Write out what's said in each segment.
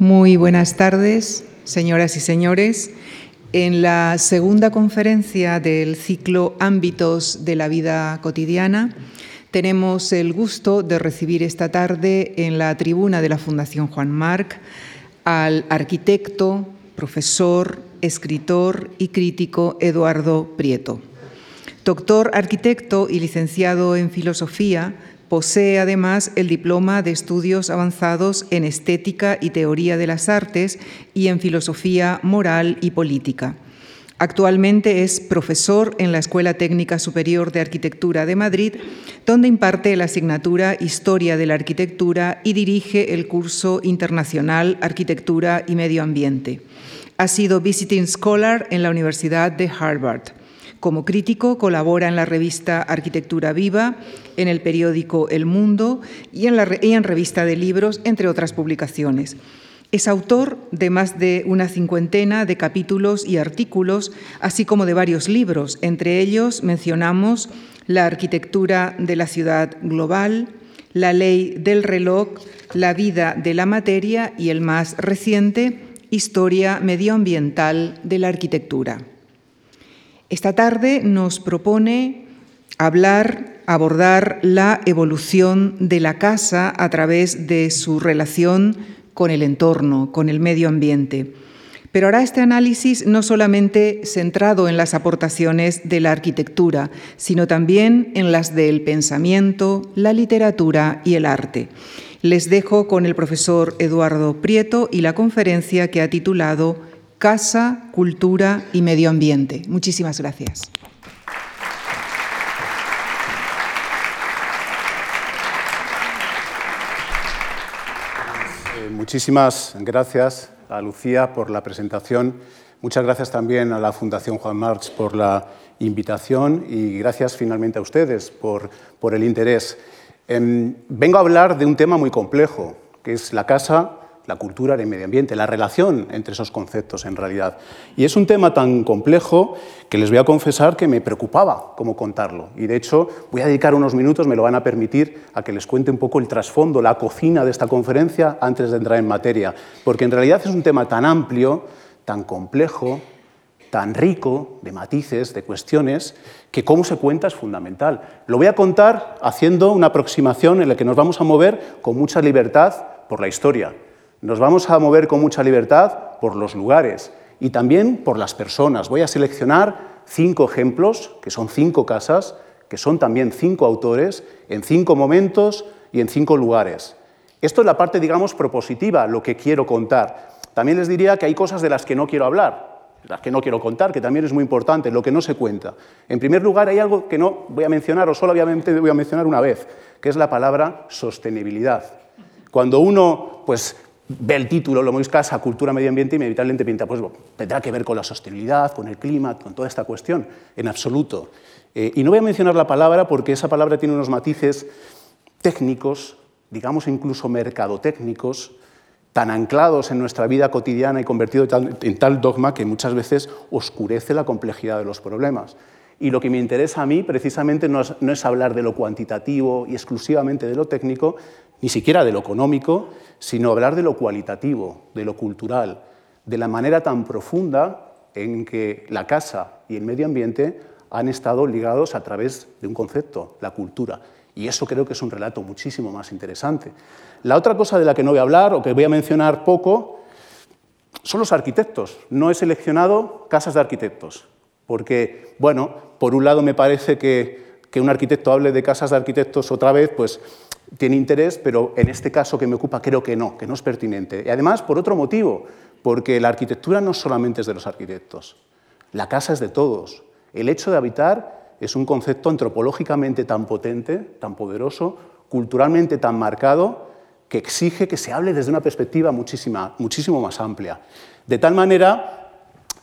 Muy buenas tardes, señoras y señores. En la segunda conferencia del ciclo Ámbitos de la vida cotidiana, tenemos el gusto de recibir esta tarde en la tribuna de la Fundación Juan Marc al arquitecto, profesor, escritor y crítico Eduardo Prieto. Doctor arquitecto y licenciado en filosofía, Posee además el diploma de estudios avanzados en estética y teoría de las artes y en filosofía moral y política. Actualmente es profesor en la Escuela Técnica Superior de Arquitectura de Madrid, donde imparte la asignatura Historia de la Arquitectura y dirige el curso internacional Arquitectura y Medio Ambiente. Ha sido visiting scholar en la Universidad de Harvard. Como crítico colabora en la revista Arquitectura Viva, en el periódico El Mundo y en, revista de libros, entre otras publicaciones. Es autor de más de una cincuentena de capítulos y artículos, así como de varios libros. Entre ellos mencionamos La arquitectura de la ciudad global, La ley del reloj, La vida de la materia y el más reciente, Historia medioambiental de la arquitectura. Esta tarde nos propone hablar, abordar la evolución de la casa a través de su relación con el entorno, con el medio ambiente. Pero hará este análisis no solamente centrado en las aportaciones de la arquitectura, sino también en las del pensamiento, la literatura y el arte. Les dejo con el profesor Eduardo Prieto y la conferencia que ha titulado Casa, Cultura y Medio Ambiente. Muchísimas gracias. Eh, muchísimas gracias a Lucía por la presentación. Muchas gracias también a la Fundación Juan March por la invitación y gracias finalmente a ustedes por, por el interés. Em, vengo a hablar de un tema muy complejo, que es la casa la cultura, el medio ambiente, la relación entre esos conceptos en realidad. Y es un tema tan complejo que les voy a confesar que me preocupaba cómo contarlo. Y de hecho voy a dedicar unos minutos, me lo van a permitir, a que les cuente un poco el trasfondo, la cocina de esta conferencia antes de entrar en materia. Porque en realidad es un tema tan amplio, tan complejo, tan rico de matices, de cuestiones, que cómo se cuenta es fundamental. Lo voy a contar haciendo una aproximación en la que nos vamos a mover con mucha libertad por la historia, nos vamos a mover con mucha libertad por los lugares y también por las personas. Voy a seleccionar cinco ejemplos, que son cinco casas, que son también cinco autores, en cinco momentos y en cinco lugares. Esto es la parte, digamos, propositiva, lo que quiero contar. También les diría que hay cosas de las que no quiero hablar, las que no quiero contar, que también es muy importante, lo que no se cuenta. En primer lugar, hay algo que no voy a mencionar o solamente voy a mencionar una vez, que es la palabra sostenibilidad. Cuando uno pues, ve el título, lo casa, cultura, medio ambiente, y inevitablemente pinta, pues tendrá que ver con la sostenibilidad, con el clima, con toda esta cuestión, en absoluto. Eh, y no voy a mencionar la palabra porque esa palabra tiene unos matices técnicos, digamos incluso mercadotécnicos, tan anclados en nuestra vida cotidiana y convertidos en tal dogma que muchas veces oscurece la complejidad de los problemas. Y lo que me interesa a mí precisamente no es, no es hablar de lo cuantitativo y exclusivamente de lo técnico, ni siquiera de lo económico, sino hablar de lo cualitativo, de lo cultural, de la manera tan profunda en que la casa y el medio ambiente han estado ligados a través de un concepto, la cultura. Y eso creo que es un relato muchísimo más interesante. La otra cosa de la que no voy a hablar o que voy a mencionar poco son los arquitectos. No he seleccionado casas de arquitectos, porque, bueno, por un lado me parece que, que un arquitecto hable de casas de arquitectos otra vez, pues tiene interés, pero en este caso que me ocupa creo que no, que no es pertinente. Y además, por otro motivo, porque la arquitectura no solamente es de los arquitectos, la casa es de todos. El hecho de habitar es un concepto antropológicamente tan potente, tan poderoso, culturalmente tan marcado, que exige que se hable desde una perspectiva muchísimo más amplia. De tal manera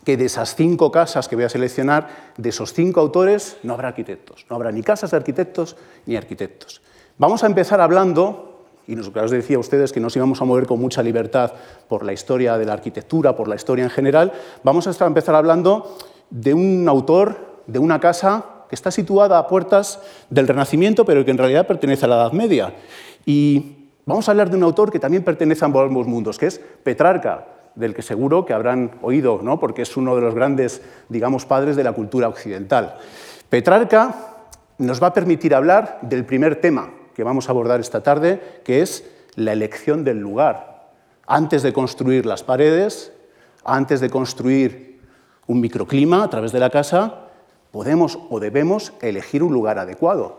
que de esas cinco casas que voy a seleccionar, de esos cinco autores, no habrá arquitectos. No habrá ni casas de arquitectos ni arquitectos. Vamos a empezar hablando, y nos os decía a ustedes que nos íbamos a mover con mucha libertad por la historia de la arquitectura, por la historia en general, vamos a empezar hablando de un autor, de una casa que está situada a puertas del Renacimiento, pero que en realidad pertenece a la Edad Media. Y Vamos a hablar de un autor que también pertenece a ambos mundos, que es Petrarca, del que seguro que habrán oído, ¿no? porque es uno de los grandes, digamos, padres de la cultura occidental. Petrarca nos va a permitir hablar del primer tema que vamos a abordar esta tarde, que es la elección del lugar. Antes de construir las paredes, antes de construir un microclima a través de la casa, podemos o debemos elegir un lugar adecuado,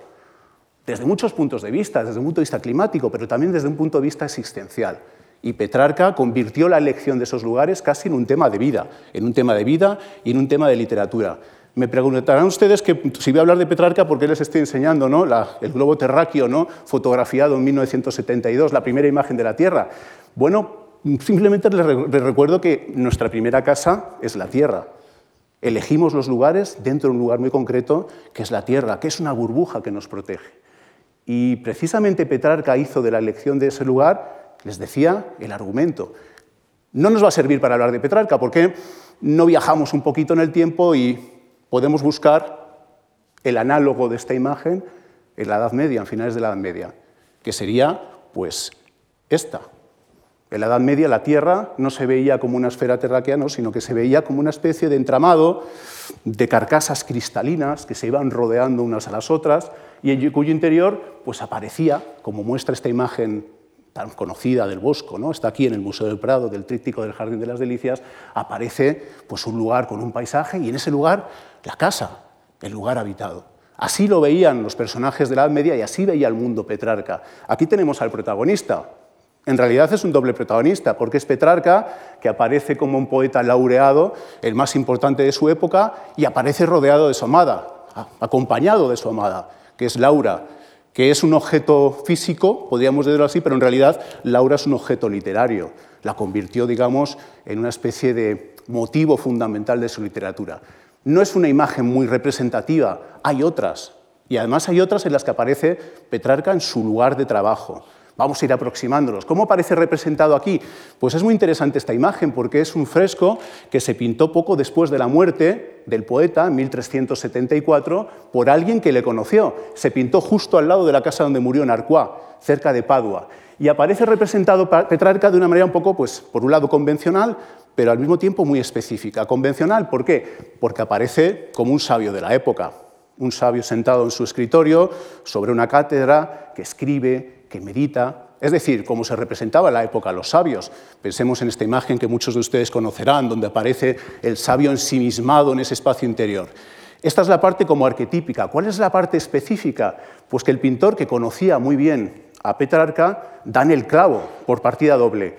desde muchos puntos de vista, desde un punto de vista climático, pero también desde un punto de vista existencial. Y Petrarca convirtió la elección de esos lugares casi en un tema de vida, en un tema de vida y en un tema de literatura. Me preguntarán ustedes que si voy a hablar de Petrarca, ¿por qué les estoy enseñando ¿no? el globo terráqueo ¿no? fotografiado en 1972, la primera imagen de la Tierra? Bueno, simplemente les recuerdo que nuestra primera casa es la Tierra. Elegimos los lugares dentro de un lugar muy concreto, que es la Tierra, que es una burbuja que nos protege. Y precisamente Petrarca hizo de la elección de ese lugar, les decía, el argumento. No nos va a servir para hablar de Petrarca, porque no viajamos un poquito en el tiempo y podemos buscar el análogo de esta imagen en la Edad Media, en finales de la Edad Media, que sería pues esta. En la Edad Media la Tierra no se veía como una esfera terráquea, sino que se veía como una especie de entramado de carcasas cristalinas que se iban rodeando unas a las otras y en cuyo interior pues aparecía, como muestra esta imagen conocida del Bosco, ¿no? está aquí en el Museo del Prado, del Tríptico del Jardín de las Delicias, aparece pues, un lugar con un paisaje y en ese lugar la casa, el lugar habitado. Así lo veían los personajes de la Edad Media y así veía el mundo Petrarca. Aquí tenemos al protagonista. En realidad es un doble protagonista, porque es Petrarca, que aparece como un poeta laureado, el más importante de su época, y aparece rodeado de su amada, acompañado de su amada, que es Laura, que es un objeto físico, podríamos decirlo así, pero en realidad Laura es un objeto literario. La convirtió, digamos, en una especie de motivo fundamental de su literatura. No es una imagen muy representativa, hay otras. Y además hay otras en las que aparece Petrarca en su lugar de trabajo. Vamos a ir aproximándolos. ¿Cómo aparece representado aquí? Pues es muy interesante esta imagen porque es un fresco que se pintó poco después de la muerte del poeta, en 1374, por alguien que le conoció. Se pintó justo al lado de la casa donde murió en Arcuá, cerca de Padua. Y aparece representado Petrarca de una manera un poco, pues, por un lado convencional, pero al mismo tiempo muy específica. Convencional, ¿por qué? Porque aparece como un sabio de la época, un sabio sentado en su escritorio sobre una cátedra que escribe, que medita, es decir, como se representaba en la época los sabios. Pensemos en esta imagen que muchos de ustedes conocerán, donde aparece el sabio ensimismado en ese espacio interior. Esta es la parte como arquetípica. ¿Cuál es la parte específica? Pues que el pintor que conocía muy bien a Petrarca da en el clavo por partida doble.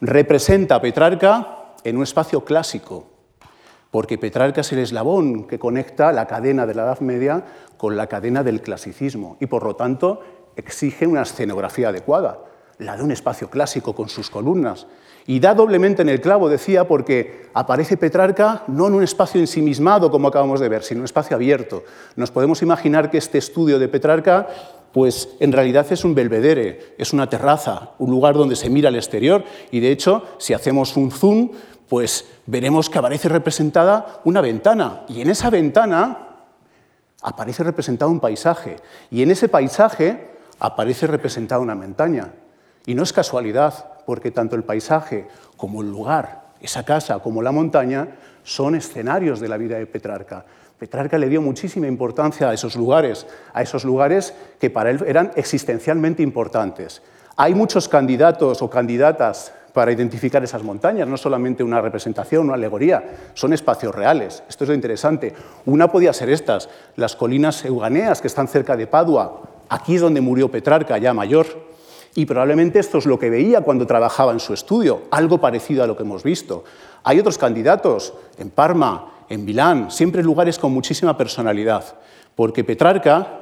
Representa a Petrarca en un espacio clásico, porque Petrarca es el eslabón que conecta la cadena de la Edad Media con la cadena del clasicismo y por lo tanto exige una escenografía adecuada, la de un espacio clásico con sus columnas. Y da doblemente en el clavo, decía, porque aparece Petrarca no en un espacio ensimismado, como acabamos de ver, sino en un espacio abierto. Nos podemos imaginar que este estudio de Petrarca pues en realidad es un belvedere, es una terraza, un lugar donde se mira al exterior y de hecho, si hacemos un zoom, pues veremos que aparece representada una ventana y en esa ventana aparece representado un paisaje y en ese paisaje aparece representada una montaña. Y no es casualidad, porque tanto el paisaje como el lugar, esa casa como la montaña, son escenarios de la vida de Petrarca. Petrarca le dio muchísima importancia a esos lugares, a esos lugares que para él eran existencialmente importantes. Hay muchos candidatos o candidatas para identificar esas montañas, no solamente una representación, una alegoría, son espacios reales. Esto es lo interesante. Una podía ser estas, las colinas euganeas que están cerca de Padua. Aquí es donde murió Petrarca, ya mayor. Y probablemente esto es lo que veía cuando trabajaba en su estudio, algo parecido a lo que hemos visto. Hay otros candidatos en Parma, en Milán, siempre lugares con muchísima personalidad, porque Petrarca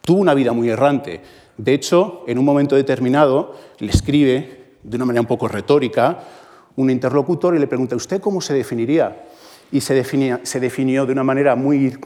tuvo una vida muy errante. De hecho, en un momento determinado le escribe de una manera un poco retórica, un interlocutor y le pregunta, ¿usted cómo se definiría? Y se, se definió de una manera muy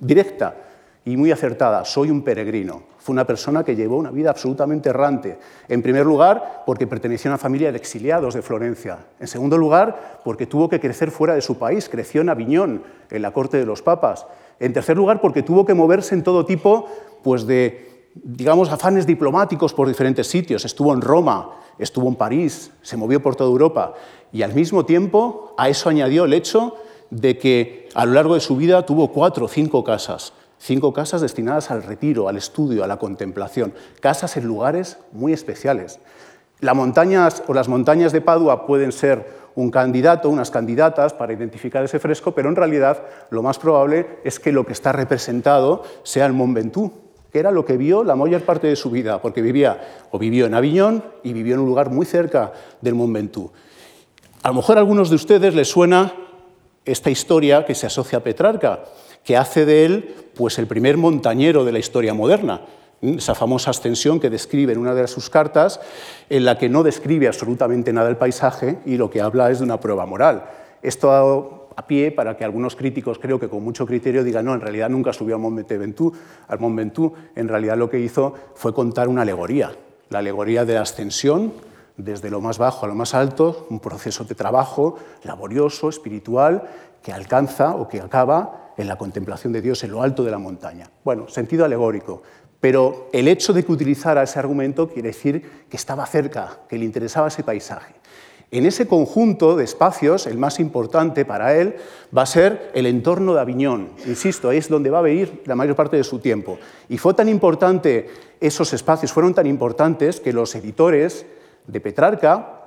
directa y muy acertada, soy un peregrino. Fue una persona que llevó una vida absolutamente errante. En primer lugar, porque pertenecía a una familia de exiliados de Florencia. En segundo lugar, porque tuvo que crecer fuera de su país, creció en Aviñón, en la corte de los papas. En tercer lugar, porque tuvo que moverse en todo tipo pues, de digamos, afanes diplomáticos por diferentes sitios. Estuvo en Roma, estuvo en París, se movió por toda Europa. Y al mismo tiempo a eso añadió el hecho de que a lo largo de su vida tuvo cuatro o cinco casas. Cinco casas destinadas al retiro, al estudio, a la contemplación. Casas en lugares muy especiales. Las montañas o las montañas de Padua pueden ser un candidato, unas candidatas para identificar ese fresco, pero en realidad lo más probable es que lo que está representado sea el Mont Ventoux, que era lo que vio la mayor parte de su vida, porque vivía o vivió en Aviñón y vivió en un lugar muy cerca del Mont Ventoux. A lo mejor a algunos de ustedes les suena esta historia que se asocia a Petrarca, que hace de él pues, el primer montañero de la historia moderna esa famosa ascensión que describe en una de sus cartas, en la que no describe absolutamente nada del paisaje y lo que habla es de una prueba moral. Esto a pie para que algunos críticos, creo que con mucho criterio, digan, no, en realidad nunca subió al Mont Ventoux, al Mont Ventoux, en realidad lo que hizo fue contar una alegoría, la alegoría de la ascensión desde lo más bajo a lo más alto, un proceso de trabajo laborioso, espiritual, que alcanza o que acaba en la contemplación de Dios en lo alto de la montaña. Bueno, sentido alegórico, pero el hecho de que utilizara ese argumento quiere decir que estaba cerca, que le interesaba ese paisaje. En ese conjunto de espacios, el más importante para él va a ser el entorno de Aviñón. Insisto, es donde va a vivir la mayor parte de su tiempo. Y fue tan importante, esos espacios fueron tan importantes que los editores de Petrarca,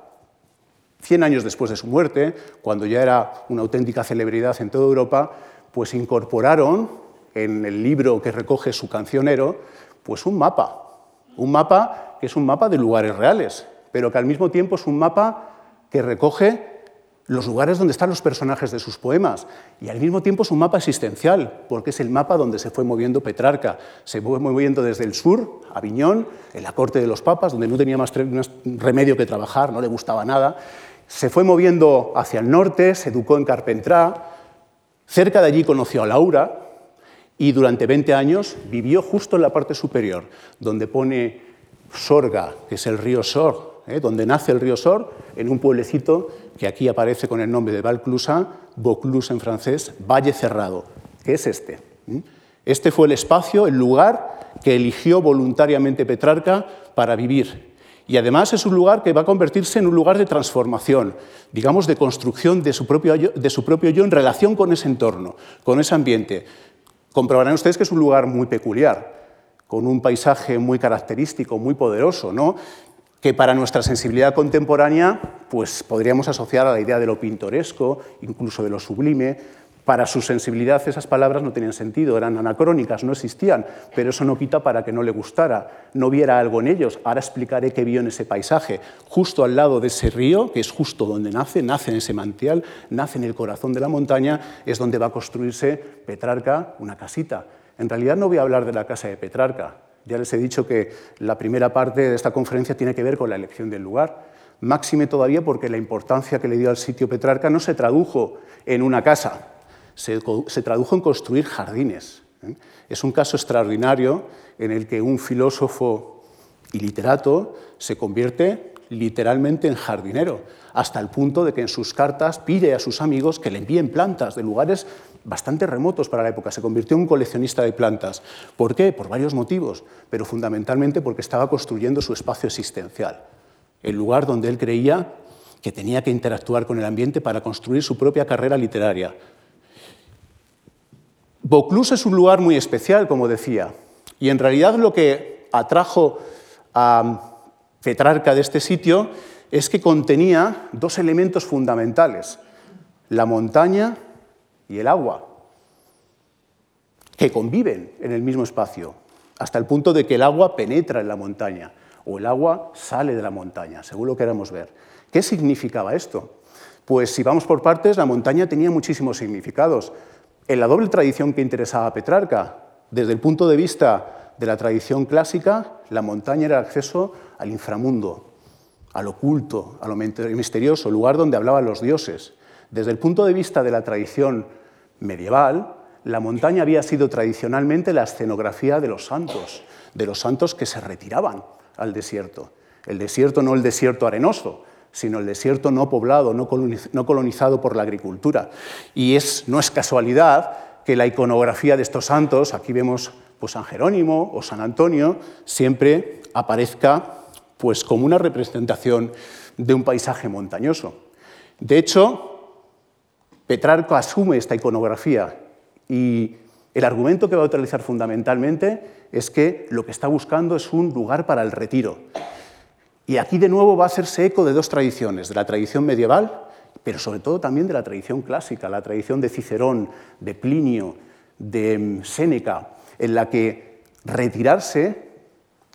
100 años después de su muerte, cuando ya era una auténtica celebridad en toda Europa, pues incorporaron en el libro que recoge su cancionero pues un mapa, un mapa que es un mapa de lugares reales, pero que al mismo tiempo es un mapa que recoge los lugares donde están los personajes de sus poemas y al mismo tiempo es un mapa existencial, porque es el mapa donde se fue moviendo Petrarca. Se fue moviendo desde el sur, Aviñón, en la corte de los papas, donde no tenía más remedio que trabajar, no le gustaba nada. Se fue moviendo hacia el norte, se educó en Carpentrá, cerca de allí conoció a Laura, y durante 20 años vivió justo en la parte superior, donde pone Sorga, que es el río Sor, ¿eh? donde nace el río Sor, en un pueblecito que aquí aparece con el nombre de Valclusa, Vaucluse en francés, Valle Cerrado, que es este. Este fue el espacio, el lugar que eligió voluntariamente Petrarca para vivir. Y además es un lugar que va a convertirse en un lugar de transformación, digamos, de construcción de su propio, de su propio yo en relación con ese entorno, con ese ambiente. Comprobarán ustedes que es un lugar muy peculiar, con un paisaje muy característico, muy poderoso, ¿no? que para nuestra sensibilidad contemporánea pues, podríamos asociar a la idea de lo pintoresco, incluso de lo sublime, para su sensibilidad esas palabras no tenían sentido, eran anacrónicas, no existían, pero eso no quita para que no le gustara, no viera algo en ellos. Ahora explicaré qué vio en ese paisaje, justo al lado de ese río, que es justo donde nace, nace en ese mantial, nace en el corazón de la montaña, es donde va a construirse Petrarca una casita. En realidad no voy a hablar de la casa de Petrarca, ya les he dicho que la primera parte de esta conferencia tiene que ver con la elección del lugar, máxime todavía porque la importancia que le dio al sitio Petrarca no se tradujo en una casa, se, tradujo en construir jardines. ¿eh? Es un caso extraordinario en el que un filósofo y literato se convierte literalmente en jardinero, hasta el punto de que en sus cartas pide a sus amigos que le envíen plantas de lugares bastante remotos para la época. Se convirtió en un coleccionista de plantas. ¿Por qué? Por varios motivos, pero fundamentalmente porque estaba construyendo su espacio existencial, el lugar donde él creía que tenía que interactuar con el ambiente para construir su propia carrera literaria, Vaucluse es un lugar muy especial, como decía, y en realidad lo que atrajo a Petrarca de este sitio es que contenía dos elementos fundamentales, la montaña y el agua, que conviven en el mismo espacio, hasta el punto de que el agua penetra en la montaña o el agua sale de la montaña, según lo queramos ver. ¿Qué significaba esto? Pues si vamos por partes, la montaña tenía muchísimos significados en la doble tradición que interesaba a Petrarca. Desde el punto de vista de la tradición clásica, la montaña era el acceso al inframundo, al oculto, a lo misterioso, lugar donde hablaban los dioses. Desde el punto de vista de la tradición medieval, la montaña había sido tradicionalmente la escenografía de los santos, de los santos que se retiraban al desierto. El desierto no el desierto arenoso, sino el desierto no poblado, no colonizado por la agricultura. Y no es casualidad que la iconografía de estos santos, aquí vemos pues San Jerónimo o San Antonio siempre aparezca pues como una representación de un paisaje montañoso. De hecho, Petrarco asume esta iconografía y el argumento que va a utilizar fundamentalmente es que lo que está buscando es un lugar para el retiro. Y aquí de nuevo va a hacerse eco de dos tradiciones, de la tradición medieval, pero sobre todo también de la tradición clásica, la tradición de Cicerón, de Plinio, de Séneca, en la que retirarse,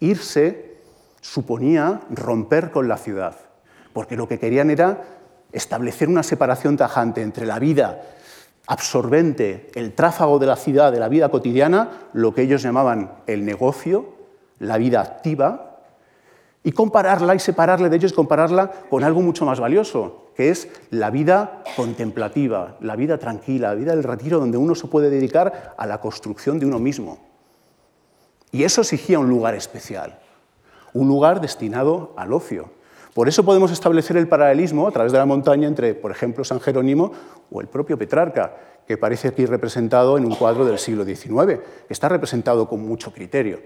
irse, suponía romper con la ciudad, porque lo que querían era establecer una separación tajante entre la vida absorbente, el tráfago de la ciudad, de la vida cotidiana, lo que ellos llamaban el negocio, la vida activa, y compararla y separarle de ellos, compararla con algo mucho más valioso, que es la vida contemplativa, la vida tranquila, la vida del retiro, donde uno se puede dedicar a la construcción de uno mismo. Y eso exigía un lugar especial, un lugar destinado al ocio. Por eso podemos establecer el paralelismo a través de la montaña entre, por ejemplo, San Jerónimo o el propio Petrarca, que parece aquí representado en un cuadro del siglo XIX, que está representado con mucho criterio.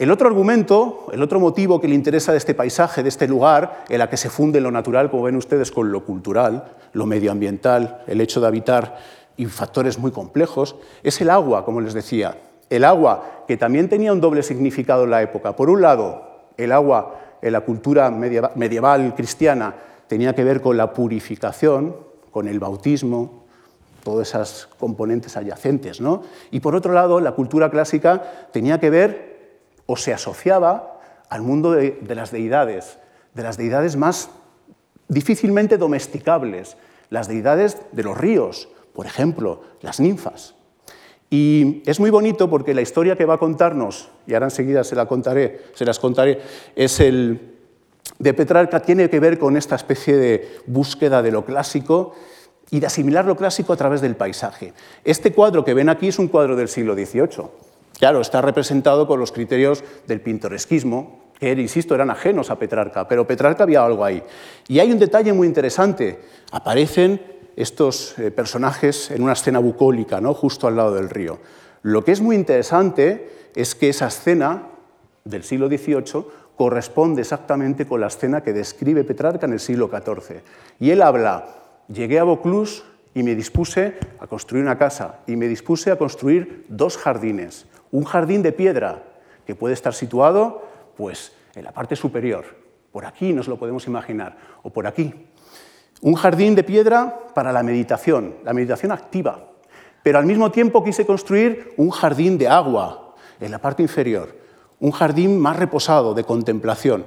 El otro argumento, el otro motivo que le interesa de este paisaje, de este lugar, en la que se funde lo natural, como ven ustedes, con lo cultural, lo medioambiental, el hecho de habitar y factores muy complejos, es el agua, como les decía. El agua, que también tenía un doble significado en la época. Por un lado, el agua en la cultura medieval cristiana tenía que ver con la purificación, con el bautismo, todas esas componentes adyacentes. ¿no? Y por otro lado, la cultura clásica tenía que ver o se asociaba al mundo de, las deidades, de las deidades más difícilmente domesticables, las deidades de los ríos, por ejemplo, las ninfas. Y es muy bonito porque la historia que va a contarnos, y ahora enseguida se, la contaré, se las contaré, es el de Petrarca, tiene que ver con esta especie de búsqueda de lo clásico y de asimilar lo clásico a través del paisaje. Este cuadro que ven aquí es un cuadro del siglo XVIII. Claro, está representado con los criterios del pintoresquismo, que, insisto, eran ajenos a Petrarca, pero Petrarca había algo ahí. Y hay un detalle muy interesante. Aparecen estos eh, personajes en una escena bucólica, ¿no? justo al lado del río. Lo que es muy interesante es que esa escena del siglo XVIII corresponde exactamente con la escena que describe Petrarca en el siglo XIV. Y él habla, llegué a Vaucluse y me dispuse a construir una casa y me dispuse a construir dos jardines. Un jardín de piedra que puede estar situado pues, en la parte superior. Por aquí nos lo podemos imaginar, o por aquí. Un jardín de piedra para la meditación, la meditación activa. Pero al mismo tiempo quise construir un jardín de agua en la parte inferior, un jardín más reposado, de contemplación.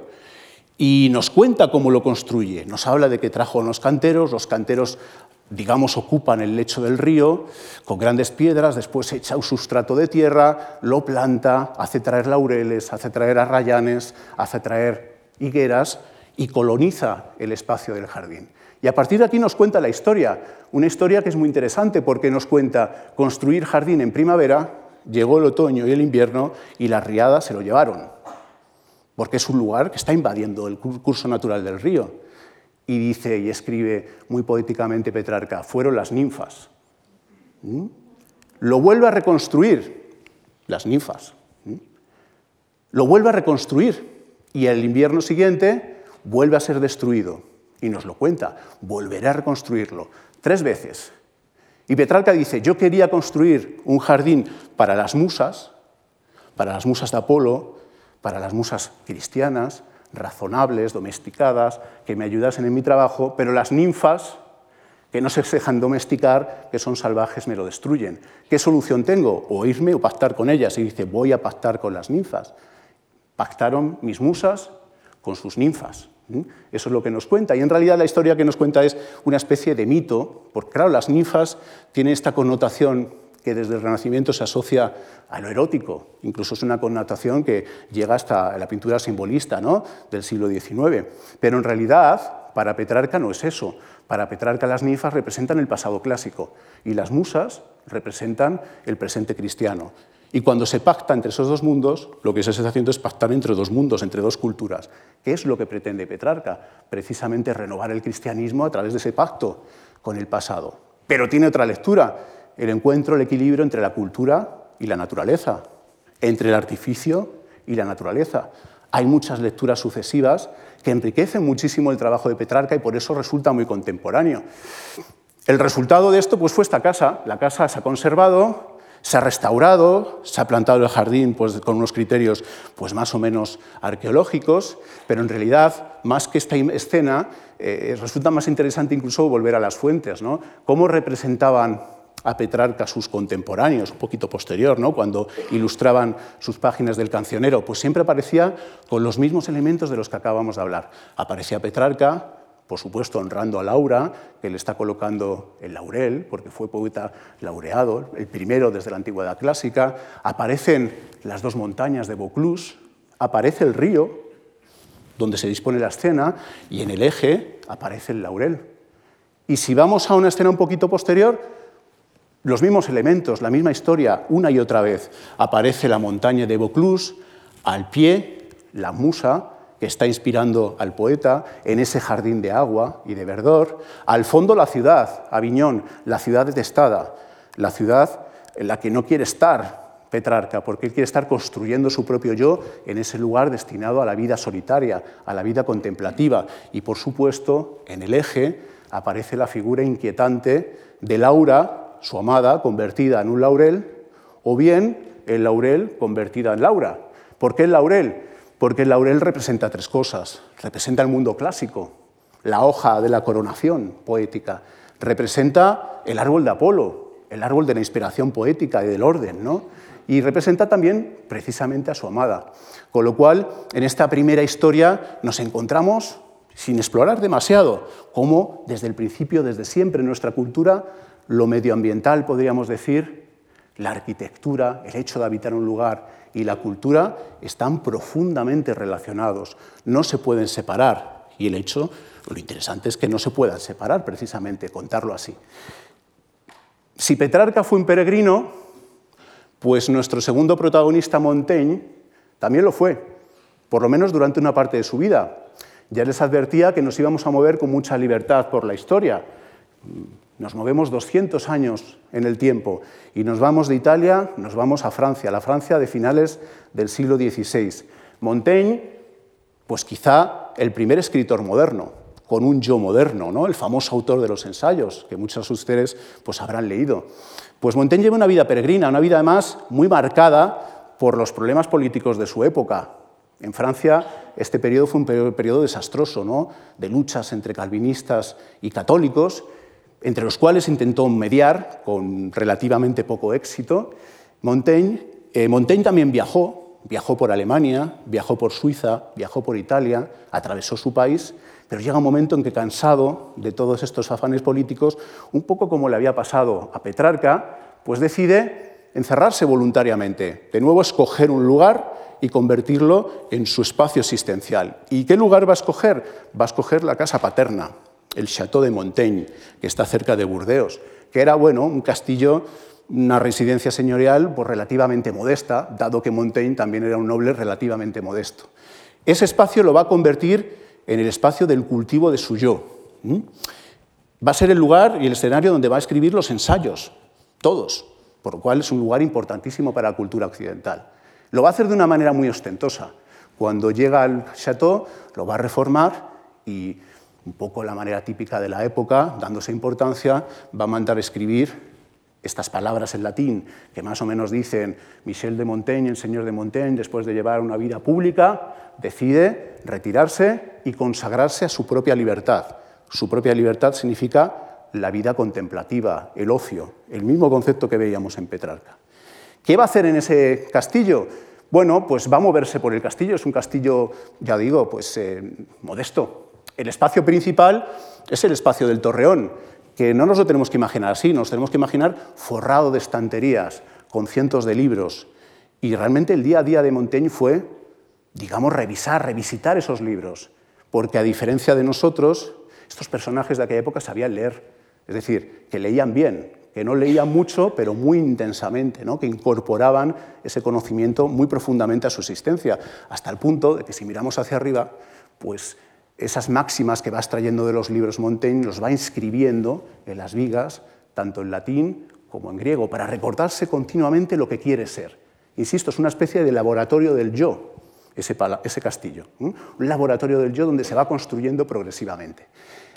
Y nos cuenta cómo lo construye. Nos habla de que trajo unos canteros, los canteros, digamos, ocupan el lecho del río con grandes piedras, después echa un sustrato de tierra, lo planta, hace traer laureles, hace traer arrayanes, hace traer higueras y coloniza el espacio del jardín. Y a partir de aquí nos cuenta la historia, una historia que es muy interesante porque nos cuenta construir jardín en primavera, llegó el otoño y el invierno y las riadas se lo llevaron, porque es un lugar que está invadiendo el curso natural del río. Y dice y escribe muy poéticamente Petrarca, fueron las ninfas. ¿Mm? Lo vuelve a reconstruir, las ninfas. ¿Mm? Lo vuelve a reconstruir y el invierno siguiente vuelve a ser destruido y nos lo cuenta, volverá a reconstruirlo tres veces. Y Petrarca dice, yo quería construir un jardín para las musas, para las musas de Apolo, para las musas cristianas, razonables, domesticadas, que me ayudasen en mi trabajo, pero las ninfas, que no se dejan domesticar, que son salvajes, me lo destruyen. ¿Qué solución tengo? O irme o pactar con ellas. Y dice, voy a pactar con las ninfas. Pactaron mis musas con sus ninfas. Eso es lo que nos cuenta. Y en realidad la historia que nos cuenta es una especie de mito, porque claro, las ninfas tienen esta connotación que desde el Renacimiento se asocia a lo erótico. Incluso es una connotación que llega hasta la pintura simbolista ¿no? del siglo XIX. Pero en realidad, para Petrarca no es eso. Para Petrarca las ninfas representan el pasado clásico y las musas representan el presente cristiano. Y cuando se pacta entre esos dos mundos, lo que se está haciendo es pactar entre dos mundos, entre dos culturas. ¿Qué es lo que pretende Petrarca? Precisamente renovar el cristianismo a través de ese pacto con el pasado. Pero tiene otra lectura, el encuentro, el equilibrio entre la cultura y la naturaleza, entre el artificio y la naturaleza. Hay muchas lecturas sucesivas que enriquecen muchísimo el trabajo de Petrarca y por eso resulta muy contemporáneo. El resultado de esto pues, fue esta casa. La casa se ha conservado, se ha restaurado, se ha plantado el jardín pues, con unos criterios pues, más o menos arqueológicos, pero en realidad, más que esta escena, eh, resulta más interesante incluso volver a las fuentes. ¿no? ¿Cómo representaban a Petrarca sus contemporáneos, un poquito posterior, ¿no? cuando ilustraban sus páginas del cancionero? Pues siempre aparecía con los mismos elementos de los que acabamos de hablar. Aparecía Petrarca, por supuesto honrando a Laura, que le está colocando el laurel, porque fue poeta laureado, el primero desde la antigüedad clásica, aparecen las dos montañas de Vaucluse, aparece el río, donde se dispone la escena, y en el eje aparece el laurel. Y si vamos a una escena un poquito posterior, los mismos elementos, la misma historia, una y otra vez. Aparece la montaña de Vaucluse, al pie, la musa, que está inspirando al poeta en ese jardín de agua y de verdor. Al fondo la ciudad, Aviñón, la ciudad detestada, la ciudad en la que no quiere estar Petrarca, porque él quiere estar construyendo su propio yo en ese lugar destinado a la vida solitaria, a la vida contemplativa. Y por supuesto, en el eje aparece la figura inquietante de Laura, su amada, convertida en un laurel, o bien el laurel convertida en Laura. ¿Por qué el laurel? Porque el laurel representa tres cosas. Representa el mundo clásico, la hoja de la coronación poética. Representa el árbol de Apolo, el árbol de la inspiración poética y del orden, ¿no? Y representa también precisamente a su amada. Con lo cual, en esta primera historia nos encontramos, sin explorar demasiado, cómo desde el principio, desde siempre en nuestra cultura, lo medioambiental, podríamos decir, la arquitectura, el hecho de habitar un lugar y la cultura están profundamente relacionados, no se pueden separar. Y el hecho, lo interesante es que no se puedan separar, precisamente, contarlo así. Si Petrarca fue un peregrino, pues nuestro segundo protagonista, Montaigne, también lo fue, por lo menos durante una parte de su vida. Ya les advertía que nos íbamos a mover con mucha libertad por la historia. Nos movemos 200 años en el tiempo y nos vamos de Italia, nos vamos a Francia, la Francia de finales del siglo XVI. Montaigne, pues quizá el primer escritor moderno, con un yo moderno, ¿no? el famoso autor de los ensayos, que muchos de ustedes pues, habrán leído. Pues Montaigne lleva una vida peregrina, una vida además muy marcada por los problemas políticos de su época. En Francia este periodo fue un periodo desastroso, ¿no? de luchas entre calvinistas y católicos, entre los cuales intentó mediar con relativamente poco éxito. Montaigne, eh, Montaigne también viajó, viajó por Alemania, viajó por Suiza, viajó por Italia, atravesó su país, pero llega un momento en que cansado de todos estos afanes políticos, un poco como le había pasado a Petrarca, pues decide encerrarse voluntariamente, de nuevo escoger un lugar y convertirlo en su espacio existencial. ¿Y qué lugar va a escoger? Va a escoger la casa paterna, el Château de Montaigne, que está cerca de Burdeos, que era bueno, un castillo, una residencia señorial pues, relativamente modesta, dado que Montaigne también era un noble relativamente modesto. Ese espacio lo va a convertir en el espacio del cultivo de su yo. Va a ser el lugar y el escenario donde va a escribir los ensayos, todos, por lo cual es un lugar importantísimo para la cultura occidental. Lo va a hacer de una manera muy ostentosa. Cuando llega al chateau, lo va a reformar y un poco la manera típica de la época, dándose importancia, va a mandar escribir estas palabras en latín que más o menos dicen Michel de Montaigne, el señor de Montaigne, después de llevar una vida pública, decide retirarse y consagrarse a su propia libertad. Su propia libertad significa la vida contemplativa, el ocio, el mismo concepto que veíamos en Petrarca. ¿Qué va a hacer en ese castillo? Bueno, pues va a moverse por el castillo, es un castillo, ya digo, pues eh, modesto, el espacio principal es el espacio del torreón, que no nos lo tenemos que imaginar así, nos tenemos que imaginar forrado de estanterías, con cientos de libros. Y realmente el día a día de Montaigne fue, digamos, revisar, revisitar esos libros, porque a diferencia de nosotros, estos personajes de aquella época sabían leer, es decir, que leían bien, que no leían mucho, pero muy intensamente, ¿no? que incorporaban ese conocimiento muy profundamente a su existencia, hasta el punto de que si miramos hacia arriba, pues esas máximas que va extrayendo de los libros Montaigne los va inscribiendo en las vigas, tanto en latín como en griego, para recordarse continuamente lo que quiere ser. Insisto, es una especie de laboratorio del yo, ese, castillo. Un laboratorio del yo donde se va construyendo progresivamente.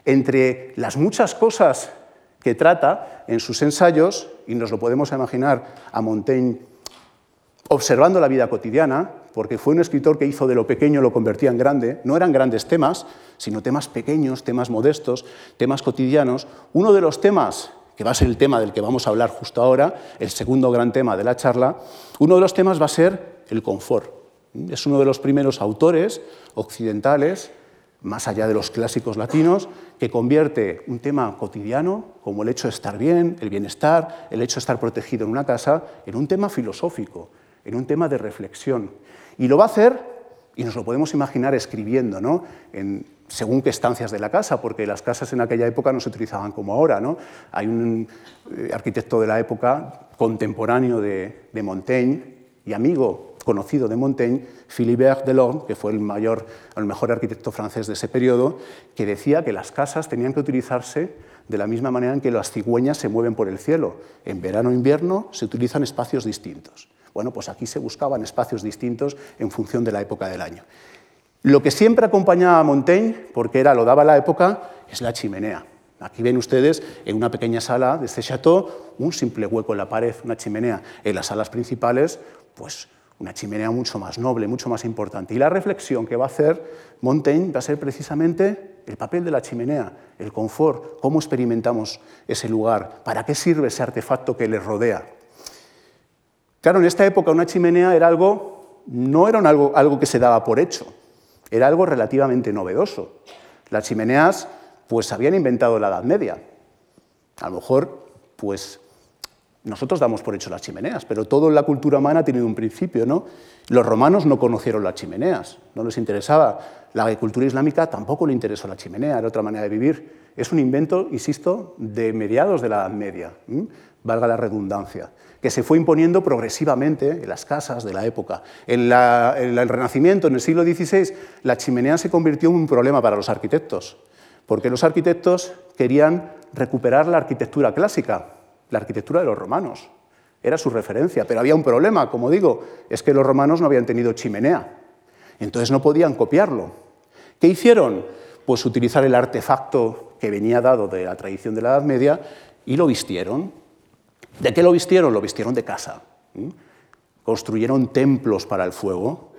Entre las muchas cosas que trata en sus ensayos, y nos lo podemos imaginar a Montaigne observando la vida cotidiana, porque fue un escritor que hizo de lo pequeño lo convertía en grande, no eran grandes temas, sino temas pequeños, temas modestos, temas cotidianos. Uno de los temas, que va a ser el tema del que vamos a hablar justo ahora, el segundo gran tema de la charla, uno de los temas va a ser el confort. Es uno de los primeros autores occidentales más allá de los clásicos latinos, que convierte un tema cotidiano, como el hecho de estar bien, el bienestar, el hecho de estar protegido en una casa, en un tema filosófico, en un tema de reflexión. Y lo va a hacer, y nos lo podemos imaginar escribiendo, ¿no? según qué estancias de la casa, porque las casas en aquella época no se utilizaban como ahora. Hay un eh, arquitecto de la época contemporáneo de, de Montaigne y amigo conocido de Montaigne, Philibert Delorme, que fue el, mayor, el mejor arquitecto francés de ese periodo, que decía que las casas tenían que utilizarse de la misma manera en que las cigüeñas se mueven por el cielo. En verano e invierno se utilizan espacios distintos. Bueno, pues aquí se buscaban espacios distintos en función de la época del año. Lo que siempre acompañaba a Montaigne, porque era lo daba la época, es la chimenea. Aquí ven ustedes en una pequeña sala de este chateau un simple hueco en la pared, una chimenea. En las salas principales, pues una chimenea mucho más noble, mucho más importante. Y la reflexión que va a hacer Montaigne va a ser precisamente el papel de la chimenea, el confort, cómo experimentamos ese lugar, para qué sirve ese artefacto que le rodea. Claro, en esta época una chimenea era algo, no era algo, algo que se daba por hecho, era algo relativamente novedoso. Las chimeneas pues habían inventado la Edad Media. A lo mejor pues nosotros damos por hecho las chimeneas, pero toda la cultura humana ha tenido un principio. ¿no? Los romanos no conocieron las chimeneas, no les interesaba. La cultura islámica tampoco le interesó la chimenea, era otra manera de vivir. Es un invento, insisto, de mediados de la Edad Media, valga la redundancia, que se fue imponiendo progresivamente en las casas de la época. En, el Renacimiento, en el siglo XVI, la chimenea se convirtió en un problema para los arquitectos, porque los arquitectos querían recuperar la arquitectura clásica, la arquitectura de los romanos. Era su referencia, pero había un problema, como digo, es que los romanos no habían tenido chimenea, entonces no podían copiarlo. ¿Qué hicieron? Pues utilizar el artefacto que venía dado de la tradición de la Edad Media y lo vistieron. ¿De qué lo vistieron? Lo vistieron de casa. Construyeron templos para el fuego,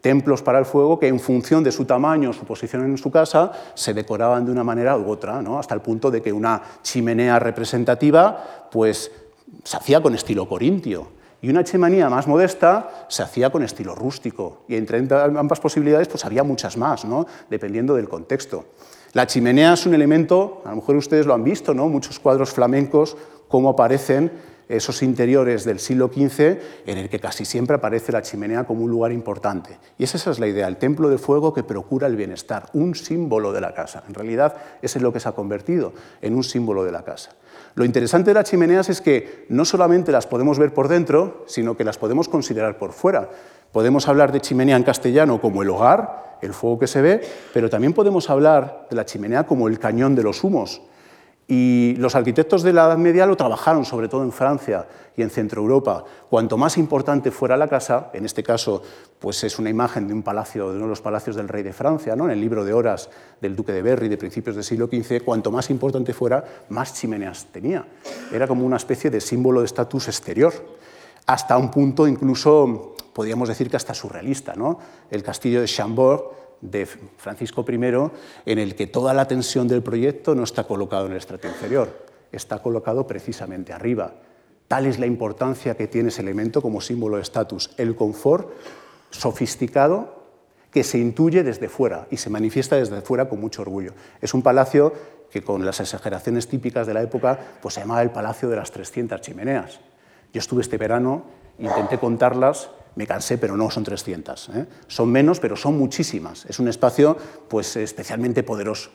templos para el fuego que en función de su tamaño, su posición en su casa, se decoraban de una manera u otra, ¿no? hasta el punto de que una chimenea representativa pues, se hacía con estilo corintio y una chimenea más modesta se hacía con estilo rústico. Y entre ambas posibilidades pues, había muchas más, dependiendo del contexto. La chimenea es un elemento, a lo mejor ustedes lo han visto, ¿no? muchos cuadros flamencos, cómo aparecen esos interiores del siglo XV en el que casi siempre aparece la chimenea como un lugar importante. Y esa es la idea, el templo de fuego que procura el bienestar, un símbolo de la casa. En realidad, ese es lo que se ha convertido en un símbolo de la casa. Lo interesante de las chimeneas es que no solamente las podemos ver por dentro, sino que las podemos considerar por fuera. Podemos hablar de chimenea en castellano como el hogar, el fuego que se ve, pero también podemos hablar de la chimenea como el cañón de los humos, y los arquitectos de la Edad Media lo trabajaron, sobre todo en Francia y en Centro Europa. Cuanto más importante fuera la casa, en este caso pues es una imagen de un palacio, de uno de los palacios del rey de Francia, ¿no? en el libro de horas del duque de Berry de principios del siglo XV, cuanto más importante fuera, más chimeneas tenía. Era como una especie de símbolo de estatus exterior, hasta un punto incluso, podríamos decir que hasta surrealista. ¿no? El castillo de Chambord de Francisco I, en el que toda la tensión del proyecto no está colocado en el estrato inferior, está colocado precisamente arriba. Tal es la importancia que tiene ese elemento como símbolo de estatus, el confort sofisticado que se intuye desde fuera y se manifiesta desde fuera con mucho orgullo. Es un palacio que con las exageraciones típicas de la época pues se llamaba el Palacio de las 300 chimeneas. Yo estuve este verano, intenté contarlas me cansé, pero no son 300. ¿eh? Son menos, pero son muchísimas. Es un espacio pues, especialmente poderoso.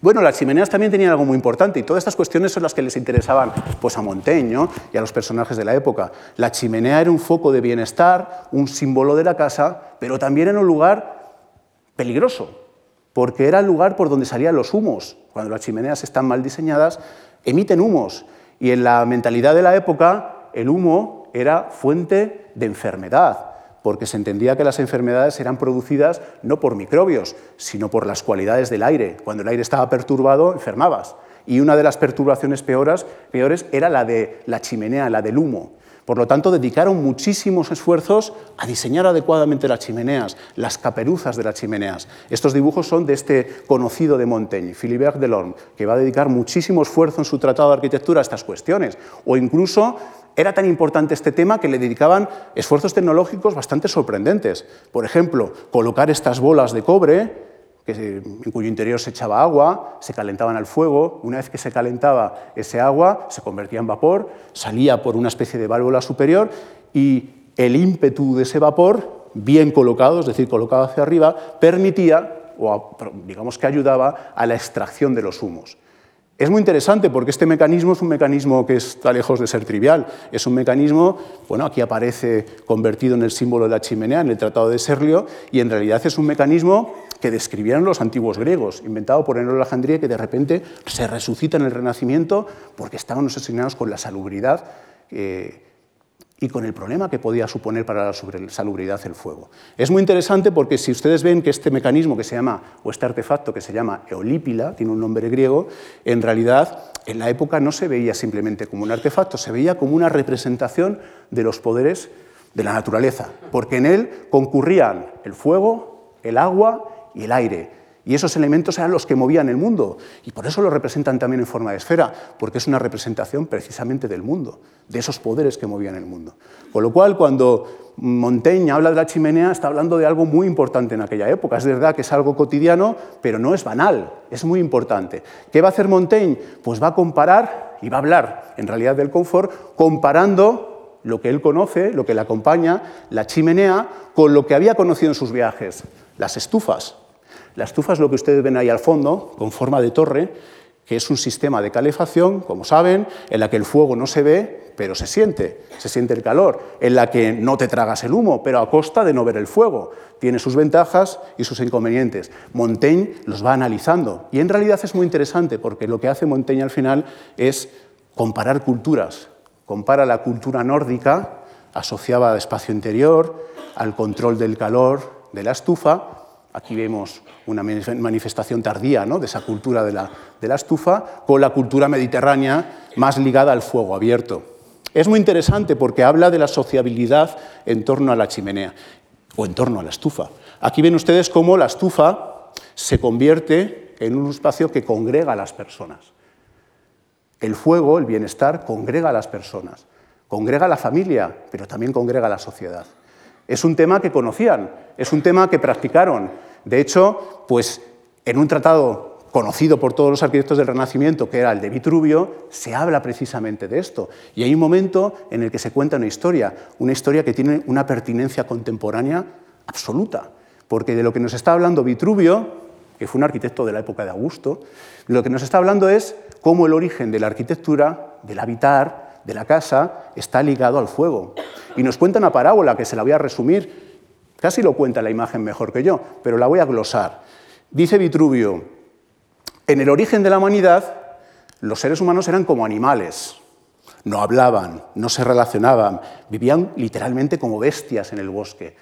Bueno, las chimeneas también tenían algo muy importante y todas estas cuestiones son las que les interesaban pues, a Montaigne y a los personajes de la época. La chimenea era un foco de bienestar, un símbolo de la casa, pero también era un lugar peligroso, porque era el lugar por donde salían los humos. Cuando las chimeneas están mal diseñadas, emiten humos. Y en la mentalidad de la época, el humo era fuente de enfermedad, porque se entendía que las enfermedades eran producidas no por microbios, sino por las cualidades del aire. Cuando el aire estaba perturbado, enfermabas. Y una de las perturbaciones peores, era la de la chimenea, la del humo. Por lo tanto, dedicaron muchísimos esfuerzos a diseñar adecuadamente las chimeneas, las caperuzas de las chimeneas. Estos dibujos son de este conocido de Montaigne, Philibert Delorme, que va a dedicar muchísimo esfuerzo en su tratado de arquitectura a estas cuestiones. O incluso era tan importante este tema que le dedicaban esfuerzos tecnológicos bastante sorprendentes. Por ejemplo, colocar estas bolas de cobre en cuyo interior se echaba agua, se calentaban al fuego, una vez que se calentaba ese agua se convertía en vapor, salía por una especie de válvula superior y el ímpetu de ese vapor, bien colocado, es decir, colocado hacia arriba, permitía, o digamos que ayudaba a la extracción de los humos. Es muy interesante porque este mecanismo es un mecanismo que está lejos de ser trivial. Es un mecanismo, bueno, aquí aparece convertido en el símbolo de la chimenea en el Tratado de Serlio, y en realidad es un mecanismo que describieron los antiguos griegos, inventado por Enero de Alejandría, que de repente se resucita en el Renacimiento porque estaban obsesionados con la salubridad eh, y con el problema que podía suponer para la salubridad el fuego. Es muy interesante porque si ustedes ven que este mecanismo que se llama, o este artefacto que se llama eolípila, tiene un nombre griego, en realidad en la época no se veía simplemente como un artefacto, se veía como una representación de los poderes de la naturaleza, porque en él concurrían el fuego, el agua y el aire. Y esos elementos eran los que movían el mundo. Y por eso lo representan también en forma de esfera, porque es una representación precisamente del mundo, de esos poderes que movían el mundo. Con lo cual, cuando Montaigne habla de la chimenea, está hablando de algo muy importante en aquella época. Es verdad que es algo cotidiano, pero no es banal, es muy importante. ¿Qué va a hacer Montaigne? Pues va a comparar y va a hablar, en realidad, del confort, comparando lo que él conoce, lo que le acompaña, la chimenea, con lo que había conocido en sus viajes, las estufas. La estufa es lo que ustedes ven ahí al fondo, con forma de torre, que es un sistema de calefacción, como saben, en la que el fuego no se ve, pero se siente, se siente el calor, en la que no te tragas el humo, pero a costa de no ver el fuego. Tiene sus ventajas y sus inconvenientes. Montaigne los va analizando y en realidad es muy interesante porque lo que hace Montaigne al final es comparar culturas. Compara la cultura nórdica asociada al espacio interior, al control del calor de la estufa, Aquí vemos una manifestación tardía de esa cultura de la, estufa con la cultura mediterránea más ligada al fuego abierto. Es muy interesante porque habla de la sociabilidad en torno a la chimenea o en torno a la estufa. Aquí ven ustedes cómo la estufa se convierte en un espacio que congrega a las personas. El fuego, el bienestar, congrega a las personas, congrega a la familia, pero también congrega a la sociedad. Es un tema que conocían, es un tema que practicaron. De hecho, pues en un tratado conocido por todos los arquitectos del Renacimiento, que era el de Vitruvio, se habla precisamente de esto. Y hay un momento en el que se cuenta una historia, una historia que tiene una pertinencia contemporánea absoluta, porque de lo que nos está hablando Vitruvio, que fue un arquitecto de la época de Augusto, lo que nos está hablando es cómo el origen de la arquitectura, del habitar, de la casa está ligado al fuego. Y nos cuenta una parábola que se la voy a resumir, casi lo cuenta la imagen mejor que yo, pero la voy a glosar. Dice Vitruvio, en el origen de la humanidad los seres humanos eran como animales, no hablaban, no se relacionaban, vivían literalmente como bestias en el bosque.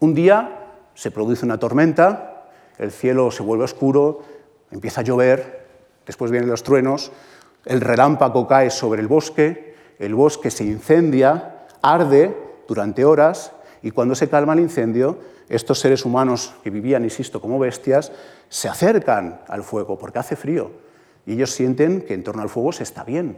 Un día se produce una tormenta, el cielo se vuelve oscuro, empieza a llover, después vienen los truenos, el relámpago cae sobre el bosque, el bosque se incendia, arde durante horas y cuando se calma el incendio, estos seres humanos que vivían, insisto, como bestias, se acercan al fuego porque hace frío y ellos sienten que en torno al fuego se está bien.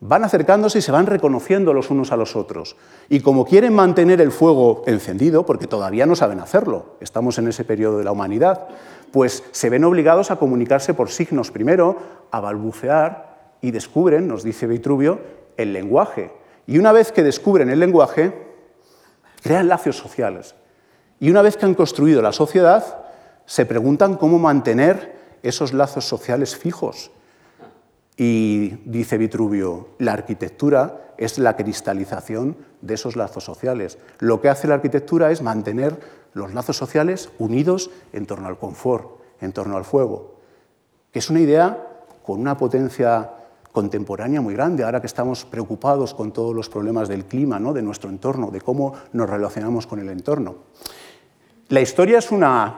Van acercándose y se van reconociendo los unos a los otros. Y como quieren mantener el fuego encendido, porque todavía no saben hacerlo, estamos en ese periodo de la humanidad, pues se ven obligados a comunicarse por signos primero, a balbucear, y descubren, nos dice Vitruvio, el lenguaje. Y una vez que descubren el lenguaje, crean lazos sociales. Y una vez que han construido la sociedad, se preguntan cómo mantener esos lazos sociales fijos. Y dice Vitruvio, la arquitectura es la cristalización de esos lazos sociales. Lo que hace la arquitectura es mantener los lazos sociales unidos en torno al confort, en torno al fuego, que es una idea con una potencia contemporánea muy grande, ahora que estamos preocupados con todos los problemas del clima, ¿no? de nuestro entorno, de cómo nos relacionamos con el entorno. La historia es una,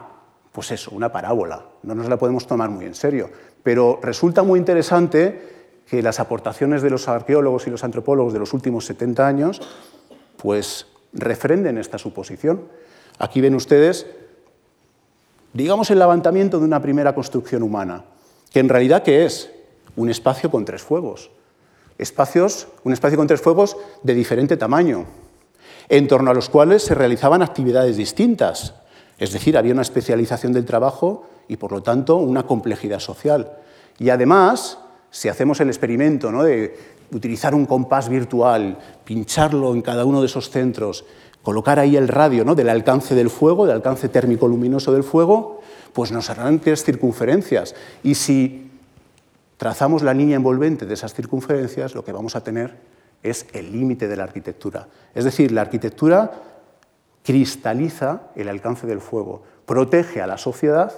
pues eso, una parábola, no nos la podemos tomar muy en serio, pero resulta muy interesante que las aportaciones de los arqueólogos y los antropólogos de los últimos 70 años pues refrenden esta suposición. Aquí ven ustedes, digamos, el levantamiento de una primera construcción humana, que en realidad ¿qué es? Un espacio con tres fuegos. Espacios, un espacio con tres fuegos de diferente tamaño, en torno a los cuales se realizaban actividades distintas. Es decir, había una especialización del trabajo y, por lo tanto, una complejidad social. Y además, si hacemos el experimento ¿no? de utilizar un compás virtual, pincharlo en cada uno de esos centros, colocar ahí el radio ¿no? del alcance del fuego, del alcance térmico luminoso del fuego, pues nos harán tres circunferencias. Y si trazamos la línea envolvente de esas circunferencias, lo que vamos a tener es el límite de la arquitectura. Es decir, la arquitectura cristaliza el alcance del fuego, protege a la sociedad,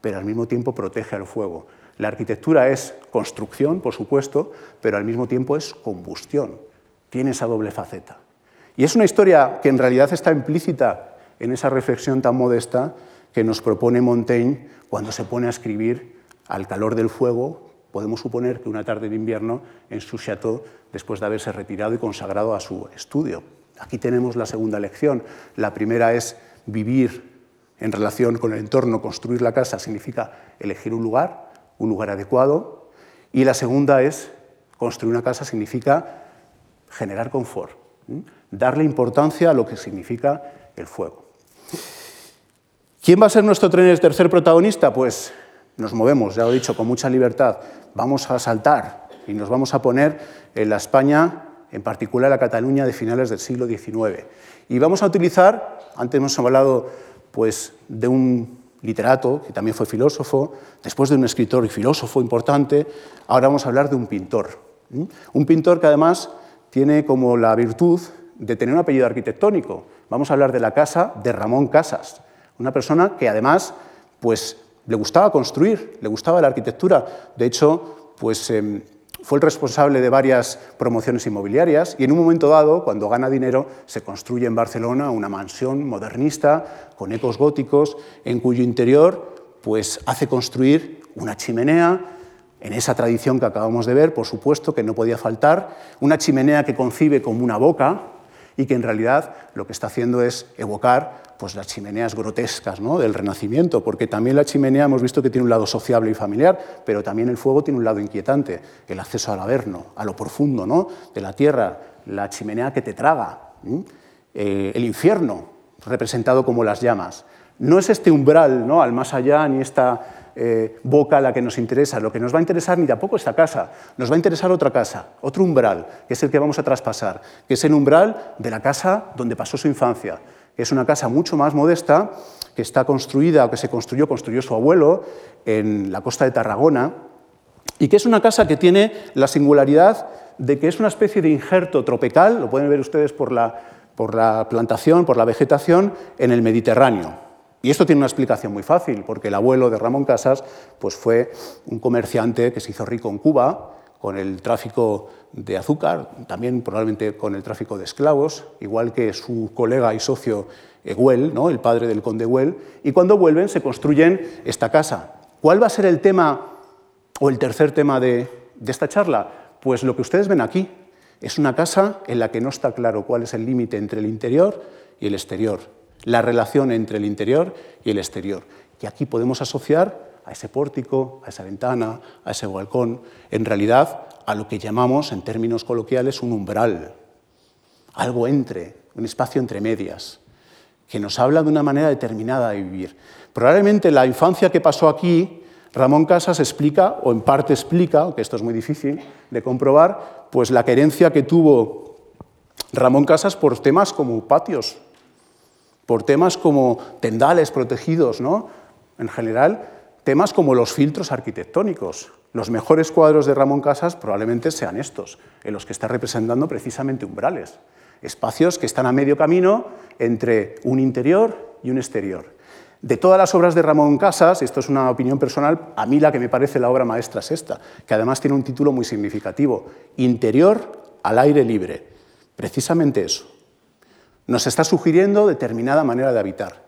pero al mismo tiempo protege al fuego. La arquitectura es construcción, por supuesto, pero al mismo tiempo es combustión. Tiene esa doble faceta. Y es una historia que en realidad está implícita en esa reflexión tan modesta que nos propone Montaigne cuando se pone a escribir al calor del fuego, podemos suponer que una tarde de invierno en su chateau, después de haberse retirado y consagrado a su estudio. Aquí tenemos la segunda lección. La primera es vivir en relación con el entorno, construir la casa significa elegir un lugar, un lugar adecuado. Y la segunda es, construir una casa significa generar confort, darle importancia a lo que significa el fuego. ¿Quién va a ser nuestro tercer protagonista? Pues nos movemos, ya lo he dicho, con mucha libertad. Vamos a saltar y nos vamos a poner en la España, en particular la Cataluña de finales del siglo XIX. Y vamos a utilizar, antes hemos hablado pues, de un literato, que también fue filósofo, después de un escritor y filósofo importante, ahora vamos a hablar de un pintor. Un pintor que además tiene como la virtud de tener un apellido arquitectónico. Vamos a hablar de la casa de Ramón Casas, una persona que además pues, le gustaba construir, le gustaba la arquitectura. De hecho, pues, em, fue el responsable de varias promociones inmobiliarias y en un momento dado, cuando gana dinero, se construye en Barcelona una mansión modernista con ecos góticos en cuyo interior pues, hace construir una chimenea en esa tradición que acabamos de ver, por supuesto, que no podía faltar, una chimenea que concibe como una boca y que en realidad lo que está haciendo es evocar pues, las chimeneas grotescas ¿no? del Renacimiento, porque también la chimenea hemos visto que tiene un lado sociable y familiar, pero también el fuego tiene un lado inquietante, el acceso al averno, a lo profundo ¿no? de la tierra, la chimenea que te traga, eh, el infierno, representado como las llamas. No es este umbral ¿no? al más allá, ni esta eh, boca la que nos interesa. Lo que nos va a interesar ni tampoco esta casa, nos va a interesar otra casa, otro umbral, que es el que vamos a traspasar, que es el umbral de la casa donde pasó su infancia, es una casa mucho más modesta, que está construida, o que se construyó, construyó su abuelo en la costa de Tarragona, y que es una casa que tiene la singularidad de que es una especie de injerto tropical, lo pueden ver ustedes por la, por la plantación, por la vegetación, en el Mediterráneo. Y esto tiene una explicación muy fácil, porque el abuelo de Ramón Casas pues fue un comerciante que se hizo rico en Cuba, con el tráfico de azúcar, también probablemente con el tráfico de esclavos, igual que su colega y socio Güell, ¿no? el padre del conde Güell, y cuando vuelven se construyen esta casa. ¿Cuál va a ser el tema o el tercer tema de, de esta charla? Pues lo que ustedes ven aquí. Es una casa en la que no está claro cuál es el límite entre el interior y el exterior, la relación entre el interior y el exterior. Y aquí podemos asociar a ese pórtico, a esa ventana, a ese balcón, en realidad a lo que llamamos en términos coloquiales un umbral, algo entre, un espacio entre medias, que nos habla de una manera determinada de vivir. Probablemente la infancia que pasó aquí, Ramón Casas explica, o en parte explica, aunque esto es muy difícil de comprobar, pues la querencia que tuvo Ramón Casas por temas como patios, por temas como tendales protegidos, ¿no? En general, temas como los filtros arquitectónicos. Los mejores cuadros de Ramón Casas probablemente sean estos, en los que está representando precisamente umbrales, espacios que están a medio camino entre un interior y un exterior. De todas las obras de Ramón Casas, esto es una opinión personal, a mí la que me parece la obra maestra es esta, que además tiene un título muy significativo, Interior al aire libre. Precisamente eso. Nos está sugiriendo determinada manera de habitar.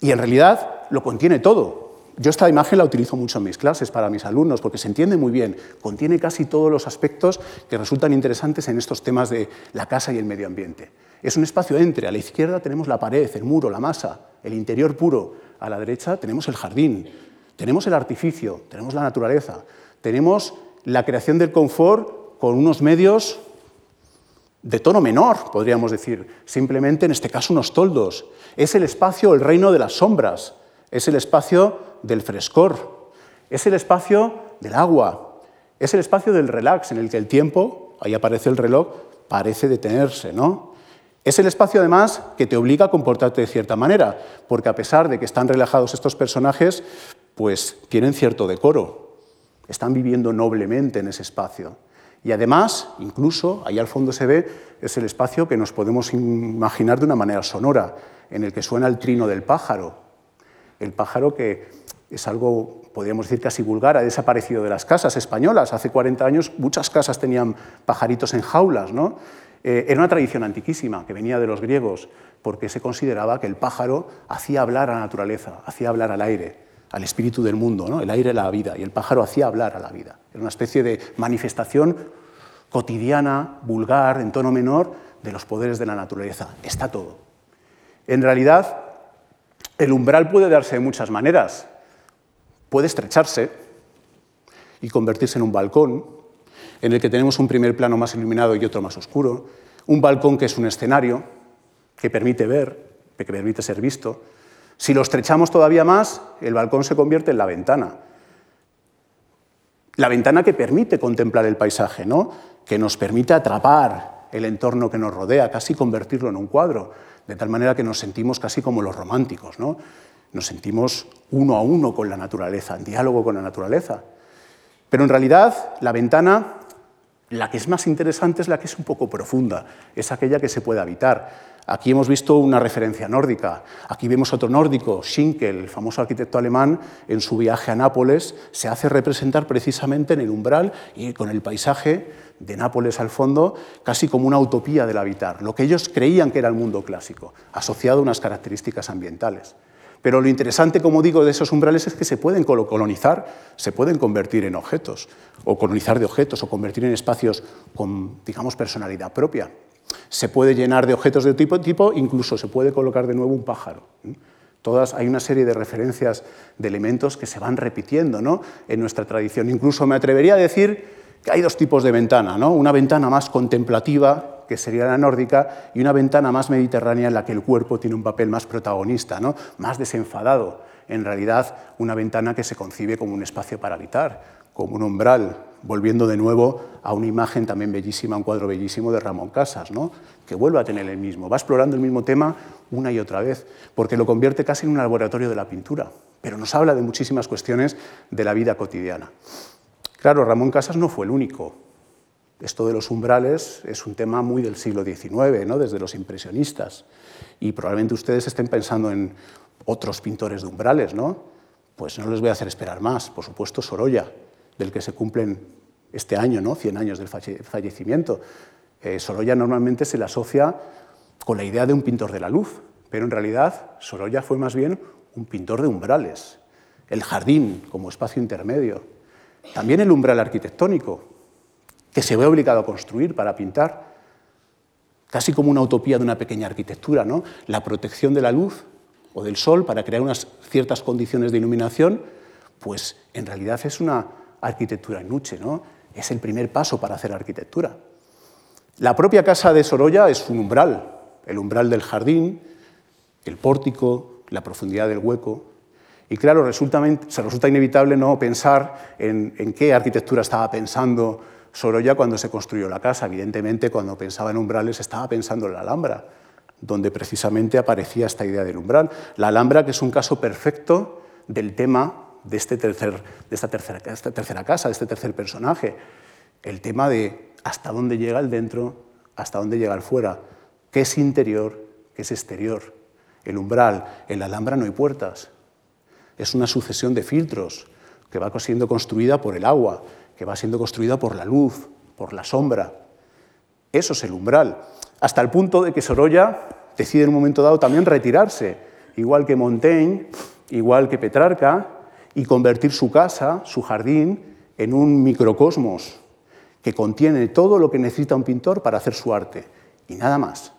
Y en realidad lo contiene todo. Yo esta imagen la utilizo mucho en mis clases para mis alumnos porque se entiende muy bien, contiene casi todos los aspectos que resultan interesantes en estos temas de la casa y el medio ambiente. Es un espacio entre, a la izquierda tenemos la pared, el muro, la masa, el interior puro, a la derecha tenemos el jardín, tenemos el artificio, tenemos la naturaleza, tenemos la creación del confort con unos medios de tono menor, podríamos decir, simplemente en este caso unos toldos. Es el espacio, el reino de las sombras, es el espacio del frescor, es el espacio del agua, es el espacio del relax en el que el tiempo, ahí aparece el reloj, parece detenerse, ¿no? Es el espacio además que te obliga a comportarte de cierta manera, porque a pesar de que están relajados estos personajes, pues tienen cierto decoro, están viviendo noblemente en ese espacio. Y además, incluso, ahí al fondo se ve, es el espacio que nos podemos imaginar de una manera sonora, en el que suena el trino del pájaro, el pájaro que es algo, podríamos decir, casi vulgar, ha desaparecido de las casas españolas. Hace 40 años muchas casas tenían pajaritos en jaulas. ¿no? Eh, era una tradición antiquísima que venía de los griegos, porque se consideraba que el pájaro hacía hablar a la naturaleza, hacía hablar al aire, al espíritu del mundo. ¿no? El aire la vida, y el pájaro hacía hablar a la vida. Era una especie de manifestación cotidiana, vulgar, en tono menor, de los poderes de la naturaleza. Está todo. En realidad, el umbral puede darse de muchas maneras. Puede estrecharse y convertirse en un balcón, en el que tenemos un primer plano más iluminado y otro más oscuro, un balcón que es un escenario, que permite ver, que permite ser visto. Si lo estrechamos todavía más, el balcón se convierte en la ventana. La ventana que permite contemplar el paisaje, ¿no? que nos permite atrapar el entorno que nos rodea, casi convertirlo en un cuadro de tal manera que nos sentimos casi como los románticos, ¿no? Nos sentimos uno a uno con la naturaleza, en diálogo con la naturaleza. Pero en realidad la ventana, la que es más interesante es la que es un poco profunda, es aquella que se puede habitar. Aquí hemos visto una referencia nórdica, aquí vemos otro nórdico, Schinkel, el famoso arquitecto alemán, en su viaje a Nápoles, se hace representar precisamente en el umbral y con el paisaje de Nápoles al fondo, casi como una utopía del habitar, lo que ellos creían que era el mundo clásico, asociado a unas características ambientales. Pero lo interesante, como digo, de esos umbrales es que se pueden colonizar, se pueden convertir en objetos, o colonizar de objetos, o convertir en espacios con, digamos, personalidad propia. Se puede llenar de objetos de tipo tipo, incluso se puede colocar de nuevo un pájaro. Todas, hay una serie de referencias de elementos que se van repitiendo ¿no? en nuestra tradición. Incluso me atrevería a decir hay dos tipos de ventana, ¿no? una ventana más contemplativa, que sería la nórdica, y una ventana más mediterránea en la que el cuerpo tiene un papel más protagonista, ¿no? más desenfadado. En realidad, una ventana que se concibe como un espacio para habitar, como un umbral, volviendo de nuevo a una imagen también bellísima, un cuadro bellísimo de Ramón Casas, ¿no? que vuelve a tener el mismo, va explorando el mismo tema una y otra vez, porque lo convierte casi en un laboratorio de la pintura, pero nos habla de muchísimas cuestiones de la vida cotidiana. Claro, Ramón Casas no fue el único. Esto de los umbrales es un tema muy del siglo XIX, ¿no? desde los impresionistas. Y probablemente ustedes estén pensando en otros pintores de umbrales, ¿no? Pues no les voy a hacer esperar más. Por supuesto, Sorolla, del que se cumplen este año, ¿no? 100 años del fallecimiento. Eh, Sorolla normalmente se le asocia con la idea de un pintor de la luz, pero en realidad Sorolla fue más bien un pintor de umbrales. El jardín como espacio intermedio, también el umbral arquitectónico, que se ve obligado a construir para pintar, casi como una utopía de una pequeña arquitectura, ¿no? la protección de la luz o del sol para crear unas ciertas condiciones de iluminación, pues en realidad es una arquitectura en nuche, ¿no? es el primer paso para hacer arquitectura. La propia casa de Sorolla es un umbral, el umbral del jardín, el pórtico, la profundidad del hueco, y claro, resulta, se resulta inevitable no pensar en, en, qué arquitectura estaba pensando Sorolla cuando se construyó la casa. Evidentemente, cuando pensaba en umbrales, estaba pensando en la Alhambra, donde precisamente aparecía esta idea del umbral. La Alhambra, que es un caso perfecto del tema de, este tercer, de esta, tercera, esta tercera casa, de este tercer personaje. El tema de hasta dónde llega el dentro, hasta dónde llega el fuera, qué es interior, qué es exterior. el umbral. En la Alhambra no hay puertas. Es una sucesión de filtros que va siendo construida por el agua, que va siendo construida por la luz, por la sombra. Eso es el umbral. Hasta el punto de que Sorolla decide en un momento dado también retirarse, igual que Montaigne, igual que Petrarca, y convertir su casa, su jardín, en un microcosmos que contiene todo lo que necesita un pintor para hacer su arte, y nada más.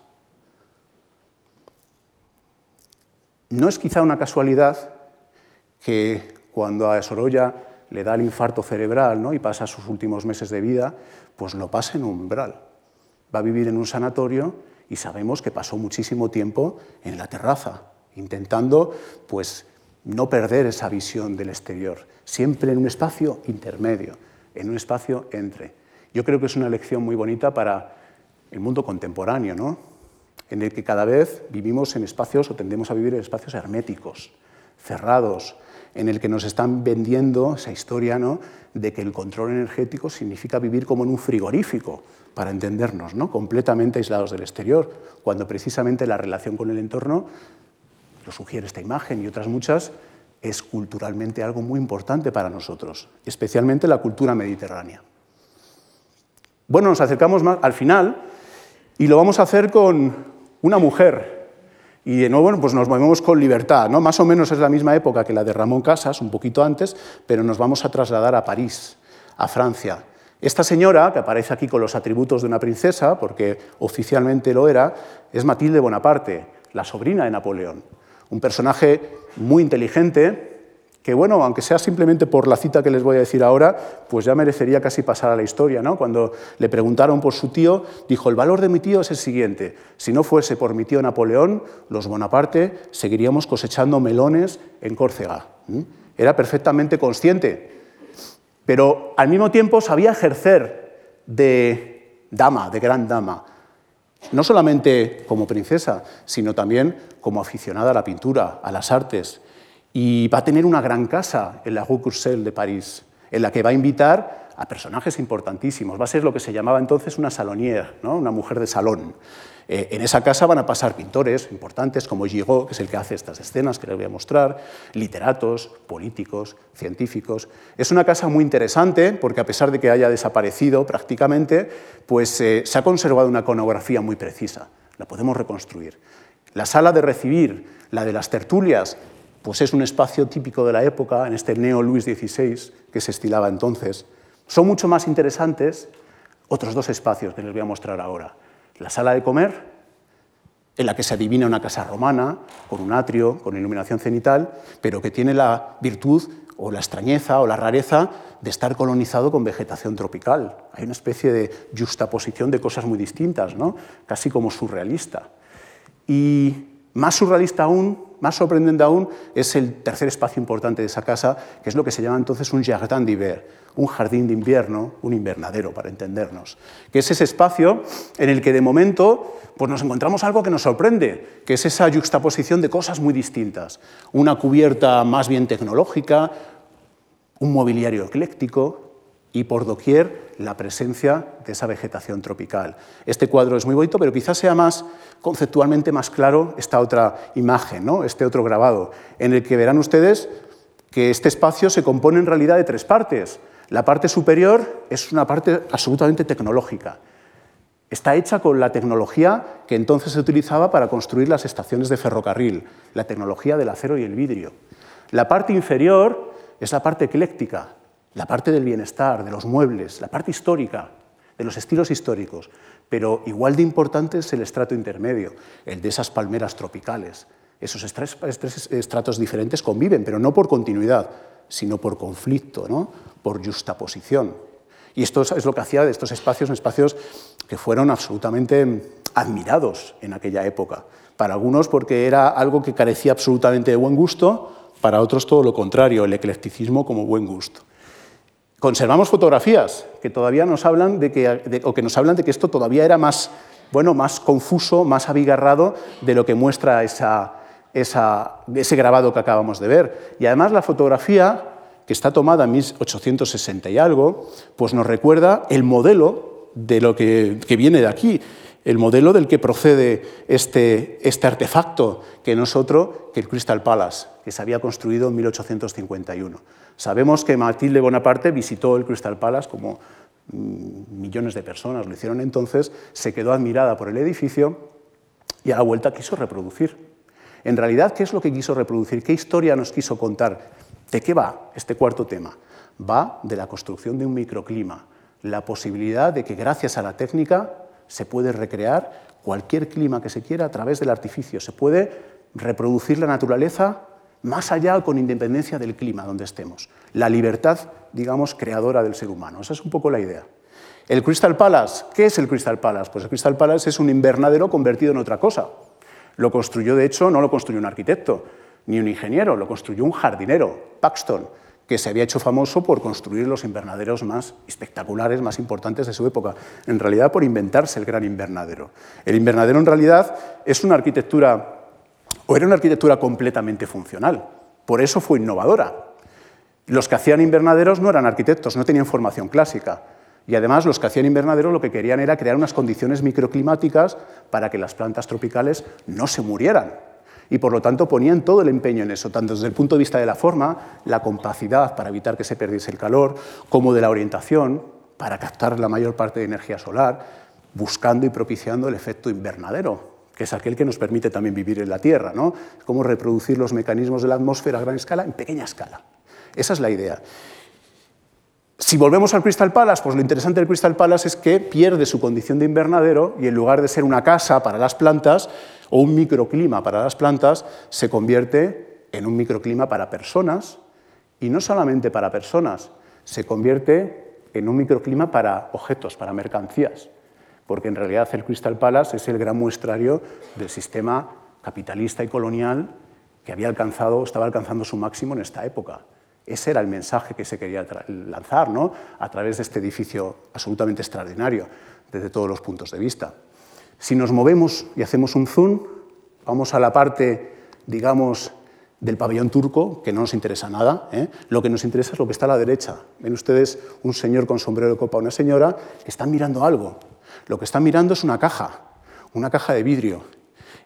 No es quizá una casualidad que cuando a Sorolla le da el infarto cerebral ¿no? y pasa sus últimos meses de vida, pues lo pasa en un umbral. Va a vivir en un sanatorio y sabemos que pasó muchísimo tiempo en la terraza, intentando pues, no perder esa visión del exterior, siempre en un espacio intermedio, en un espacio entre. Yo creo que es una lección muy bonita para el mundo contemporáneo, ¿no? en el que cada vez vivimos en espacios o tendemos a vivir en espacios herméticos, cerrados, en el que nos están vendiendo esa historia ¿no? de que el control energético significa vivir como en un frigorífico, para entendernos, ¿no? completamente aislados del exterior, cuando precisamente la relación con el entorno, lo sugiere esta imagen y otras muchas, es culturalmente algo muy importante para nosotros, especialmente la cultura mediterránea. Bueno, nos acercamos más al final y lo vamos a hacer con una mujer y de nuevo pues nos movemos con libertad. ¿no? Más o menos es la misma época que la de Ramón Casas, un poquito antes, pero nos vamos a trasladar a París, a Francia. Esta señora, que aparece aquí con los atributos de una princesa, porque oficialmente lo era, es Matilde Bonaparte, la sobrina de Napoleón. Un personaje muy inteligente, que bueno, aunque sea simplemente por la cita que les voy a decir ahora, pues ya merecería casi pasar a la historia. ¿no? Cuando le preguntaron por su tío, dijo, el valor de mi tío es el siguiente, si no fuese por mi tío Napoleón, los Bonaparte seguiríamos cosechando melones en Córcega. Era perfectamente consciente, pero al mismo tiempo sabía ejercer de dama, de gran dama, no solamente como princesa, sino también como aficionada a la pintura, a las artes, y va a tener una gran casa en la Rue Courcelles de París, en la que va a invitar a personajes importantísimos. Va a ser lo que se llamaba entonces una salonière, ¿no? una mujer de salón. Eh, en esa casa van a pasar pintores importantes como Giraud, que es el que hace estas escenas que les voy a mostrar, literatos, políticos, científicos. Es una casa muy interesante porque a pesar de que haya desaparecido prácticamente, pues eh, se ha conservado una iconografía muy precisa. La podemos reconstruir. La sala de recibir, la de las tertulias, pues es un espacio típico de la época, en este neo Luis XVI que se estilaba entonces. Son mucho más interesantes otros dos espacios que les voy a mostrar ahora. La sala de comer, en la que se adivina una casa romana, con un atrio, con iluminación cenital, pero que tiene la virtud o la extrañeza o la rareza de estar colonizado con vegetación tropical. Hay una especie de justaposición de cosas muy distintas, ¿no? casi como surrealista. Y más surrealista aún, más sorprendente aún, es el tercer espacio importante de esa casa, que es lo que se llama entonces un jardin d'hiver, un jardín de invierno, un invernadero, para entendernos, que es ese espacio en el que de momento pues nos encontramos algo que nos sorprende, que es esa juxtaposición de cosas muy distintas. Una cubierta más bien tecnológica, un mobiliario ecléctico, y por doquier la presencia de esa vegetación tropical. Este cuadro es muy bonito, pero quizás sea más conceptualmente más claro esta otra imagen, ¿no? este otro grabado, en el que verán ustedes que este espacio se compone en realidad de tres partes. La parte superior es una parte absolutamente tecnológica. Está hecha con la tecnología que entonces se utilizaba para construir las estaciones de ferrocarril, la tecnología del acero y el vidrio. La parte inferior es la parte ecléctica, la parte del bienestar, de los muebles, la parte histórica, de los estilos históricos, pero igual de importante es el estrato intermedio, el de esas palmeras tropicales. Esos tres estratos diferentes conviven, pero no por continuidad, sino por conflicto, ¿no? por justaposición. Y esto es lo que hacía de estos espacios espacios que fueron absolutamente admirados en aquella época. Para algunos porque era algo que carecía absolutamente de buen gusto, para otros todo lo contrario, el eclecticismo como buen gusto. Conservamos fotografías que todavía nos hablan de que, o que nos hablan de que esto todavía era más, bueno, más confuso, más abigarrado de lo que muestra esa, ese grabado que acabamos de ver. Y además la fotografía, que está tomada en 1860 y algo, pues nos recuerda el modelo de lo que, que viene de aquí. El modelo del que procede este, este artefacto, que no es otro que el Crystal Palace, que se había construido en 1851. Sabemos que Matilde Bonaparte visitó el Crystal Palace como mm, millones de personas lo hicieron entonces, se quedó admirada por el edificio y a la vuelta quiso reproducir. En realidad, ¿qué es lo que quiso reproducir? ¿Qué historia nos quiso contar? ¿De qué va este cuarto tema? Va de la construcción de un microclima, la posibilidad de que gracias a la técnica se puede recrear cualquier clima que se quiera a través del artificio, se puede reproducir la naturaleza más allá con independencia del clima donde estemos. La libertad, digamos, creadora del ser humano. Esa es un poco la idea. El Crystal Palace, ¿qué es el Crystal Palace? Pues el Crystal Palace es un invernadero convertido en otra cosa. Lo construyó, de hecho, no lo construyó un arquitecto ni un ingeniero, lo construyó un jardinero, Paxton, que se había hecho famoso por construir los invernaderos más espectaculares, más importantes de su época, en realidad por inventarse el gran invernadero. El invernadero en realidad es una arquitectura, o era una arquitectura completamente funcional, por eso fue innovadora. Los que hacían invernaderos no eran arquitectos, no tenían formación clásica, y además los que hacían invernaderos lo que querían era crear unas condiciones microclimáticas para que las plantas tropicales no se murieran. Y por lo tanto ponían todo el empeño en eso, tanto desde el punto de vista de la forma, la compacidad para evitar que se perdiese el calor, como de la orientación, para captar la mayor parte de energía solar, buscando y propiciando el efecto invernadero, que es aquel que nos permite también vivir en la Tierra, ¿no? Cómo reproducir los mecanismos de la atmósfera a gran escala en pequeña escala. Esa es la idea. Si volvemos al Crystal Palace, pues lo interesante del Crystal Palace es que pierde su condición de invernadero y en lugar de ser una casa para las plantas o un microclima para las plantas, se convierte en un microclima para personas y no solamente para personas, se convierte en un microclima para objetos, para mercancías, porque en realidad el Crystal Palace es el gran muestrario del sistema capitalista y colonial que había alcanzado, estaba alcanzando su máximo en esta época. Ese era el mensaje que se quería lanzar ¿no? a través de este edificio absolutamente extraordinario desde todos los puntos de vista. Si nos movemos y hacemos un zoom, vamos a la parte, digamos, del pabellón turco, que no nos interesa nada. ¿eh? Lo que nos interesa es lo que está a la derecha. Ven ustedes un señor con sombrero de copa, una señora, que están mirando algo. Lo que están mirando es una caja, una caja de vidrio.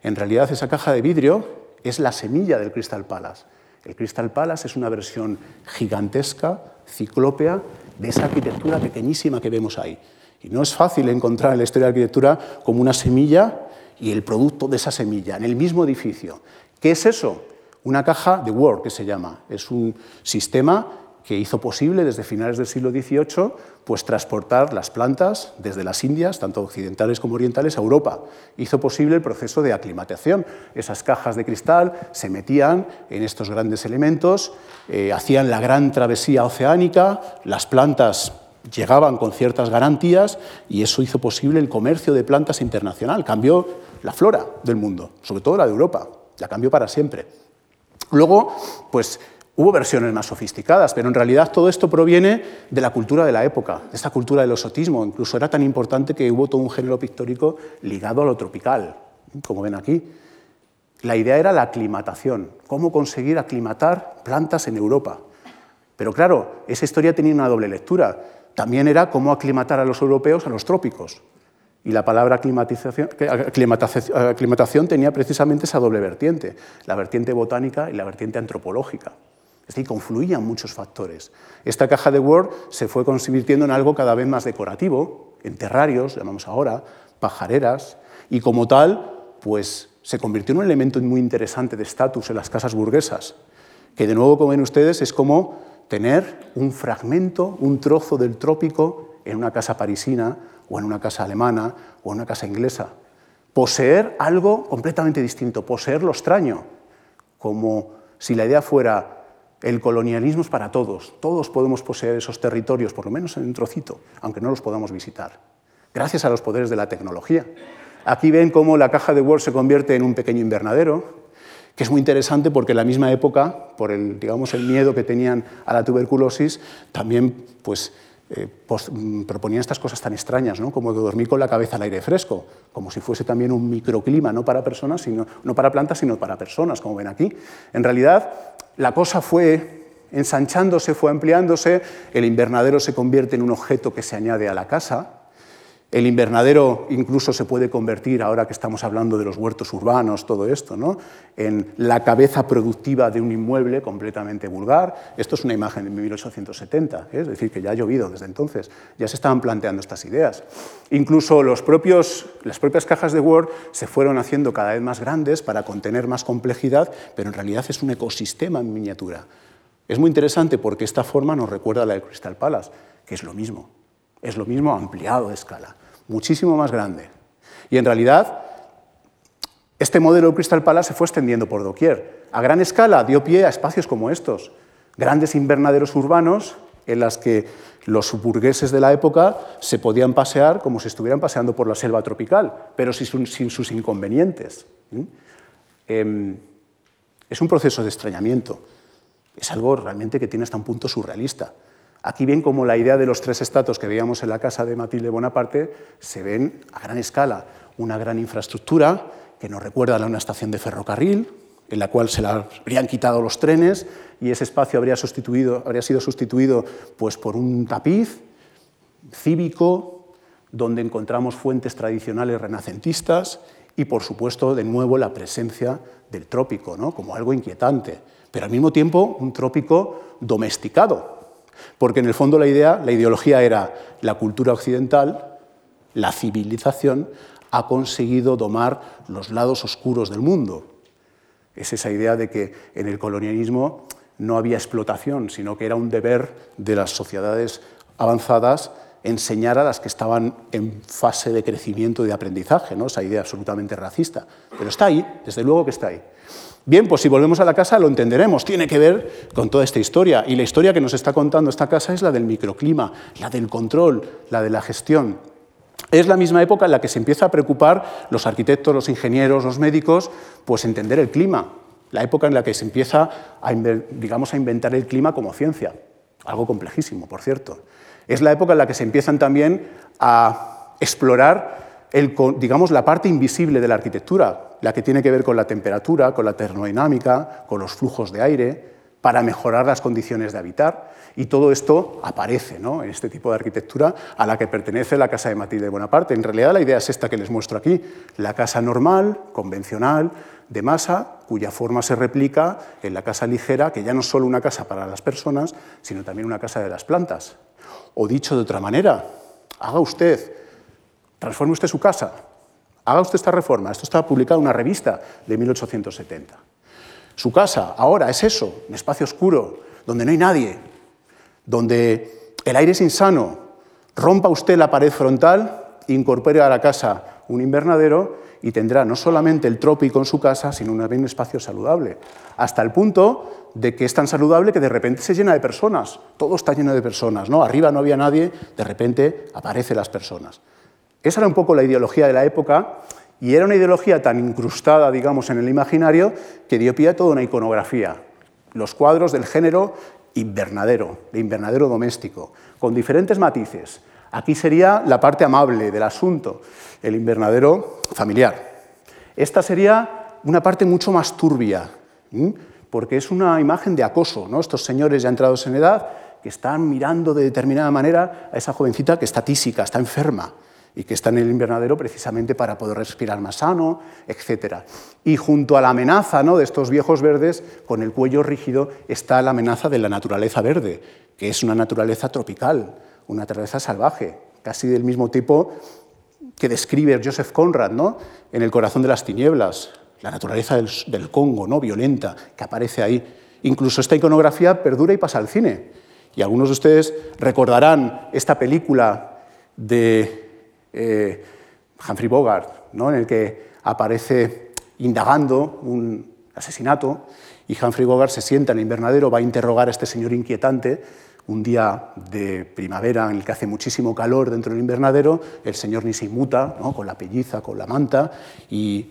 En realidad esa caja de vidrio es la semilla del Crystal Palace. El Crystal Palace es una versión gigantesca, ciclópea, de esa arquitectura pequeñísima que vemos ahí. Y no es fácil encontrar en la historia de la arquitectura como una semilla y el producto de esa semilla en el mismo edificio. ¿Qué es eso? Una caja de Word, que se llama. Es un sistema que hizo posible desde finales del siglo XVIII pues, transportar las plantas desde las Indias, tanto occidentales como orientales, a Europa. Hizo posible el proceso de aclimatación. Esas cajas de cristal se metían en estos grandes elementos, eh, hacían la gran travesía oceánica, las plantas llegaban con ciertas garantías y eso hizo posible el comercio de plantas internacional. Cambió la flora del mundo, sobre todo la de Europa, la cambió para siempre. Luego, pues Hubo versiones más sofisticadas, pero en realidad todo esto proviene de la cultura de la época, de esta cultura del osotismo. Incluso era tan importante que hubo todo un género pictórico ligado a lo tropical, como ven aquí. La idea era la aclimatación, cómo conseguir aclimatar plantas en Europa. Pero claro, esa historia tenía una doble lectura. También era cómo aclimatar a los europeos a los trópicos. Y la palabra aclimatación, aclimatación tenía precisamente esa doble vertiente, la vertiente botánica y la vertiente antropológica. Es decir, confluían muchos factores. Esta caja de Word se fue convirtiendo en algo cada vez más decorativo, en terrarios, llamamos ahora, pajareras, y como tal, pues se convirtió en un elemento muy interesante de estatus en las casas burguesas, que de nuevo, como ven ustedes, es como tener un fragmento, un trozo del trópico en una casa parisina o en una casa alemana o en una casa inglesa. Poseer algo completamente distinto, poseer lo extraño, como si la idea fuera el colonialismo es para todos. Todos podemos poseer esos territorios, por lo menos en un trocito, aunque no los podamos visitar, gracias a los poderes de la tecnología. Aquí ven cómo la caja de Word se convierte en un pequeño invernadero, que es muy interesante porque en la misma época, por el, digamos, el miedo que tenían a la tuberculosis, también pues, eh, proponían estas cosas tan extrañas, ¿no? como dormir con la cabeza al aire fresco, como si fuese también un microclima, no para personas, sino, no para plantas, sino para personas, como ven aquí. En realidad, la cosa fue ensanchándose, fue ampliándose, el invernadero se convierte en un objeto que se añade a la casa El invernadero incluso se puede convertir, ahora que estamos hablando de los huertos urbanos, todo esto, ¿no? en la cabeza productiva de un inmueble completamente vulgar. Esto es una imagen de 1870, ¿eh? es decir, que ya ha llovido desde entonces, ya se estaban planteando estas ideas. Incluso las propias cajas de Word se fueron haciendo cada vez más grandes para contener más complejidad, pero en realidad es un ecosistema en miniatura. Es muy interesante porque esta forma nos recuerda a la de Crystal Palace, que es lo mismo, es lo mismo ampliado de escala muchísimo más grande. Y en realidad, este modelo de Crystal Palace se fue extendiendo por doquier. A gran escala dio pie a espacios como estos, grandes invernaderos urbanos en las que los burgueses de la época se podían pasear como si estuvieran paseando por la selva tropical, pero sin, sus inconvenientes. Em, es un proceso de extrañamiento. Es algo realmente que tiene hasta un punto surrealista. Aquí ven como la idea de los tres estratos que veíamos en la casa de Matilde Bonaparte se ven a gran escala. Una gran infraestructura que nos recuerda a una estación de ferrocarril, en la cual se le habrían quitado los trenes y ese espacio habría, habría sido sustituido pues, por un tapiz cívico, donde encontramos fuentes tradicionales renacentistas y, por supuesto, de nuevo la presencia del trópico, ¿no? como algo inquietante, pero al mismo tiempo un trópico domesticado, porque en el fondo la idea, la ideología era la cultura occidental, la civilización, ha conseguido domar los lados oscuros del mundo. Es esa idea de que en el colonialismo no había explotación, sino que era un deber de las sociedades avanzadas enseñar a las que estaban en fase de crecimiento y de aprendizaje, ¿no? esa idea absolutamente racista. Pero está ahí, desde luego que está ahí. Bien, pues si volvemos a la casa lo entenderemos, tiene que ver con toda esta historia. Y la historia que nos está contando esta casa es la del microclima, la del control, la de la gestión. Es la misma época en la que se empieza a preocupar los arquitectos, los ingenieros, los médicos, pues entender el clima. La época en la que se empieza a, digamos, a inventar el clima como ciencia. Algo complejísimo, por cierto. Es la época en la que se empiezan también a explorar digamos, la parte invisible de la arquitectura, la que tiene que ver con la temperatura, con la termodinámica, con los flujos de aire, para mejorar las condiciones de habitar. Y todo esto aparece en este tipo de arquitectura a la que pertenece la casa de Matilde de Bonaparte. En realidad la idea es esta que les muestro aquí, la casa normal, convencional, de masa, cuya forma se replica en la casa ligera, que ya no es solo una casa para las personas, sino también una casa de las plantas. O dicho de otra manera, haga usted Transforme usted su casa. Haga usted esta reforma. Esto está publicado en una revista de 1870. Su casa ahora es eso, un espacio oscuro, donde no hay nadie, donde el aire es insano. Rompa usted la pared frontal, incorpore a la casa un invernadero y tendrá no solamente el trópico en su casa, sino un espacio saludable. Hasta el punto de que es tan saludable que de repente se llena de personas. Todo está lleno de personas. ¿no? Arriba no había nadie, de repente aparecen las personas. Esa era un poco la ideología de la época y era una ideología tan incrustada, digamos, en el imaginario que dio pie a toda una iconografía. Los cuadros del género invernadero, de invernadero doméstico, con diferentes matices. Aquí sería la parte amable del asunto, el invernadero familiar. Esta sería una parte mucho más turbia, porque es una imagen de acoso, ¿no? Estos señores ya entrados en edad que están mirando de determinada manera a esa jovencita que está tísica, está enferma y que está en el invernadero precisamente para poder respirar más sano, etc. Y junto a la amenaza ¿no? de estos viejos verdes, con el cuello rígido, está la amenaza de la naturaleza verde, que es una naturaleza tropical, una naturaleza salvaje, casi del mismo tipo que describe Joseph Conrad ¿no? en El corazón de las tinieblas, la naturaleza del, del Congo, ¿no? violenta, que aparece ahí. Incluso esta iconografía perdura y pasa al cine. Y algunos de ustedes recordarán esta película de eh, Humphrey Bogart, ¿no? en el que aparece indagando un asesinato y Humphrey Bogart se sienta en el invernadero, va a interrogar a este señor inquietante. Un día de primavera en el que hace muchísimo calor dentro del invernadero, el señor ni se inmuta, con la pelliza, con la manta, y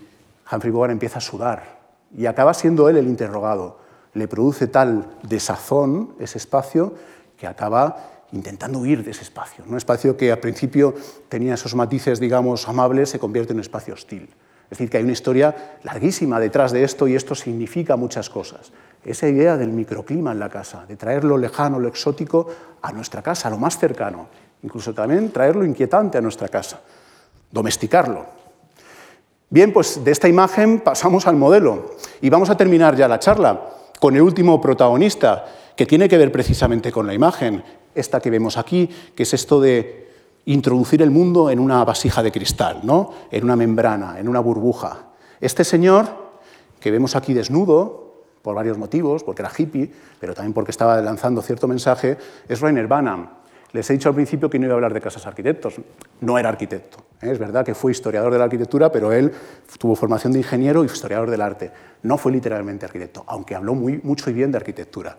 Humphrey Bogart empieza a sudar. Y acaba siendo él el interrogado. Le produce tal desazón ese espacio que acaba intentando huir de ese espacio. Un espacio que al principio tenía esos matices, digamos, amables, se convierte en un espacio hostil. Es decir, que hay una historia larguísima detrás de esto y esto significa muchas cosas. Esa idea del microclima en la casa, de traer lo lejano, lo exótico a nuestra casa, lo más cercano. incluso también traerlo inquietante a nuestra casa, domesticarlo. Bien, pues de esta imagen pasamos al modelo y vamos a terminar ya la charla con el último protagonista, que tiene que ver precisamente con la imagen, esta que vemos aquí, que es esto de introducir el mundo en una vasija de cristal, ¿no? en una membrana, en una burbuja. Este señor, que vemos aquí desnudo, por varios motivos, porque era hippie, pero también porque estaba lanzando cierto mensaje, es Rainer Banham. Les he dicho al principio que no iba a hablar de casas arquitectos. No era arquitecto. ¿eh? Es verdad que fue historiador de la arquitectura, pero él tuvo formación de ingeniero y historiador del arte. No fue literalmente arquitecto, aunque habló muy, mucho y bien de arquitectura.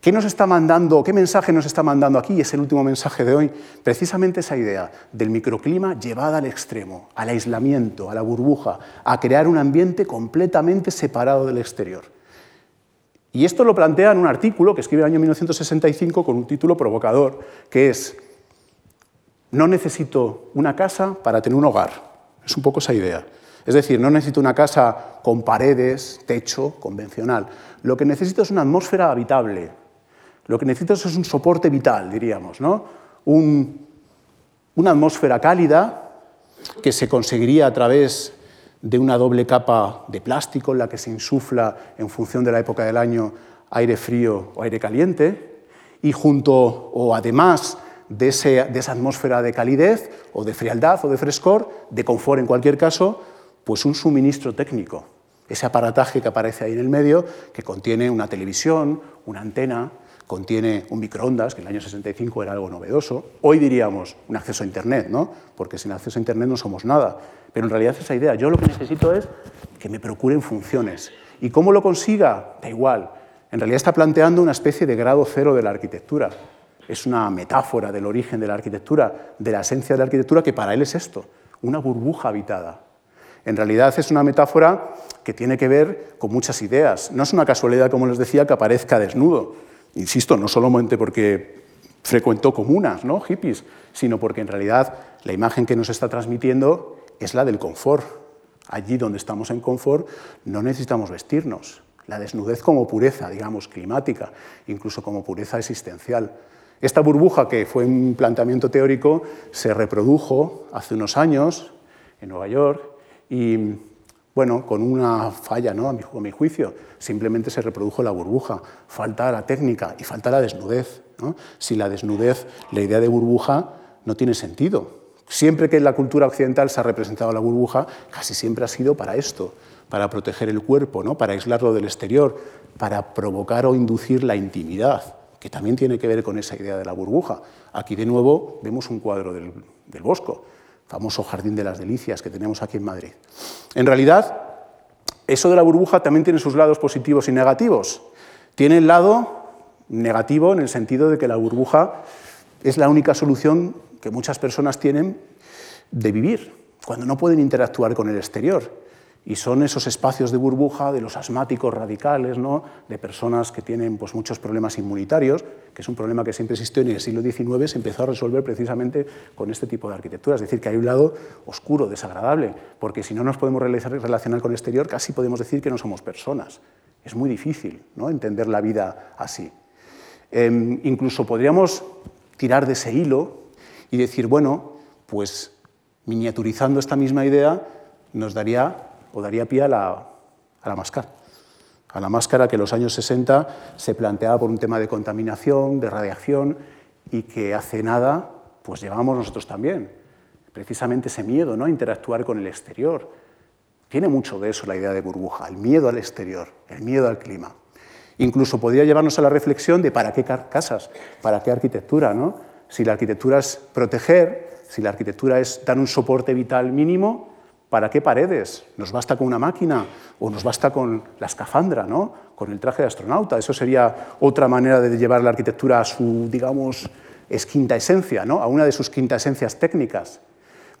¿Qué nos está mandando, qué mensaje nos está mandando aquí? Es el último mensaje de hoy. Precisamente esa idea del microclima llevada al extremo, al aislamiento, a la burbuja, a crear un ambiente completamente separado del exterior. Y esto lo plantea en un artículo que escribe en el año 1965 con un título provocador, que es No necesito una casa para tener un hogar. Es un poco esa idea. Es decir, no necesito una casa con paredes, techo, convencional. Lo que necesito es una atmósfera habitable, lo que necesitas es un soporte vital, diríamos, ¿no? una atmósfera cálida que se conseguiría a través de una doble capa de plástico en la que se insufla en función de la época del año aire frío o aire caliente, y junto o además de, de esa atmósfera de calidez o de frialdad o de frescor, de confort en cualquier caso, pues un suministro técnico, ese aparataje que aparece ahí en el medio, que contiene una televisión, una antena, contiene un microondas, que en el año 65 era algo novedoso. Hoy diríamos un acceso a Internet, ¿no? porque sin acceso a Internet no somos nada. Pero en realidad esa idea, yo lo que necesito es que me procuren funciones. ¿Y cómo lo consiga? Da igual. En realidad está planteando una especie de grado cero de la arquitectura. Es una metáfora del origen de la arquitectura, de la esencia de la arquitectura, que para él es esto, una burbuja habitada. En realidad es una metáfora que tiene que ver con muchas ideas. No es una casualidad, como les decía, que aparezca desnudo. Insisto, no solamente porque frecuentó comunas, ¿no? hippies, sino porque en realidad la imagen que nos está transmitiendo es la del confort. Allí donde estamos en confort no necesitamos vestirnos. La desnudez como pureza, digamos, climática, incluso como pureza existencial. Esta burbuja, que fue un planteamiento teórico, se reprodujo hace unos años en Nueva York y bueno, con una falla, ¿no? a, mi, juicio. Simplemente se reprodujo la burbuja. Falta la técnica y falta la desnudez. Si la desnudez, la idea de burbuja, no tiene sentido. Siempre que en la cultura occidental se ha representado la burbuja, casi siempre ha sido para esto, para proteger el cuerpo, ¿no? para aislarlo del exterior, para provocar o inducir la intimidad, que también tiene que ver con esa idea de la burbuja. Aquí de nuevo vemos un cuadro del Bosco famoso Jardín de las Delicias que tenemos aquí en Madrid. En realidad, eso de la burbuja también tiene sus lados positivos y negativos. Tiene el lado negativo en el sentido de que la burbuja es la única solución que muchas personas tienen de vivir, cuando no pueden interactuar con el exterior. Y son esos espacios de burbuja de los asmáticos radicales, ¿no? de personas que tienen pues, muchos problemas inmunitarios, que es un problema que siempre existió en el siglo XIX, se empezó a resolver precisamente con este tipo de arquitectura. Es decir, que hay un lado oscuro, desagradable, porque si no nos podemos relacionar con el exterior, casi podemos decir que no somos personas. Es muy difícil ¿no? entender la vida así. Em, incluso podríamos tirar de ese hilo y decir, bueno, pues miniaturizando esta misma idea, nos daría o daría pie a la, máscara. A la máscara que en los años 60 se planteaba por un tema de contaminación, de radiación, y que hace nada pues llevamos nosotros también. Precisamente ese miedo ¿no? a interactuar con el exterior. Tiene mucho de eso la idea de burbuja, el miedo al exterior, el miedo al clima. Incluso podría llevarnos a la reflexión de para qué casas, para qué arquitectura. ¿no? Si la arquitectura es proteger, si la arquitectura es dar un soporte vital mínimo, ¿Para qué paredes? ¿Nos basta con una máquina o nos basta con la escafandra, ¿no? con el traje de astronauta? Eso sería otra manera de llevar la arquitectura a su, digamos, es quinta esencia, ¿no? a una de sus quinta esencias técnicas.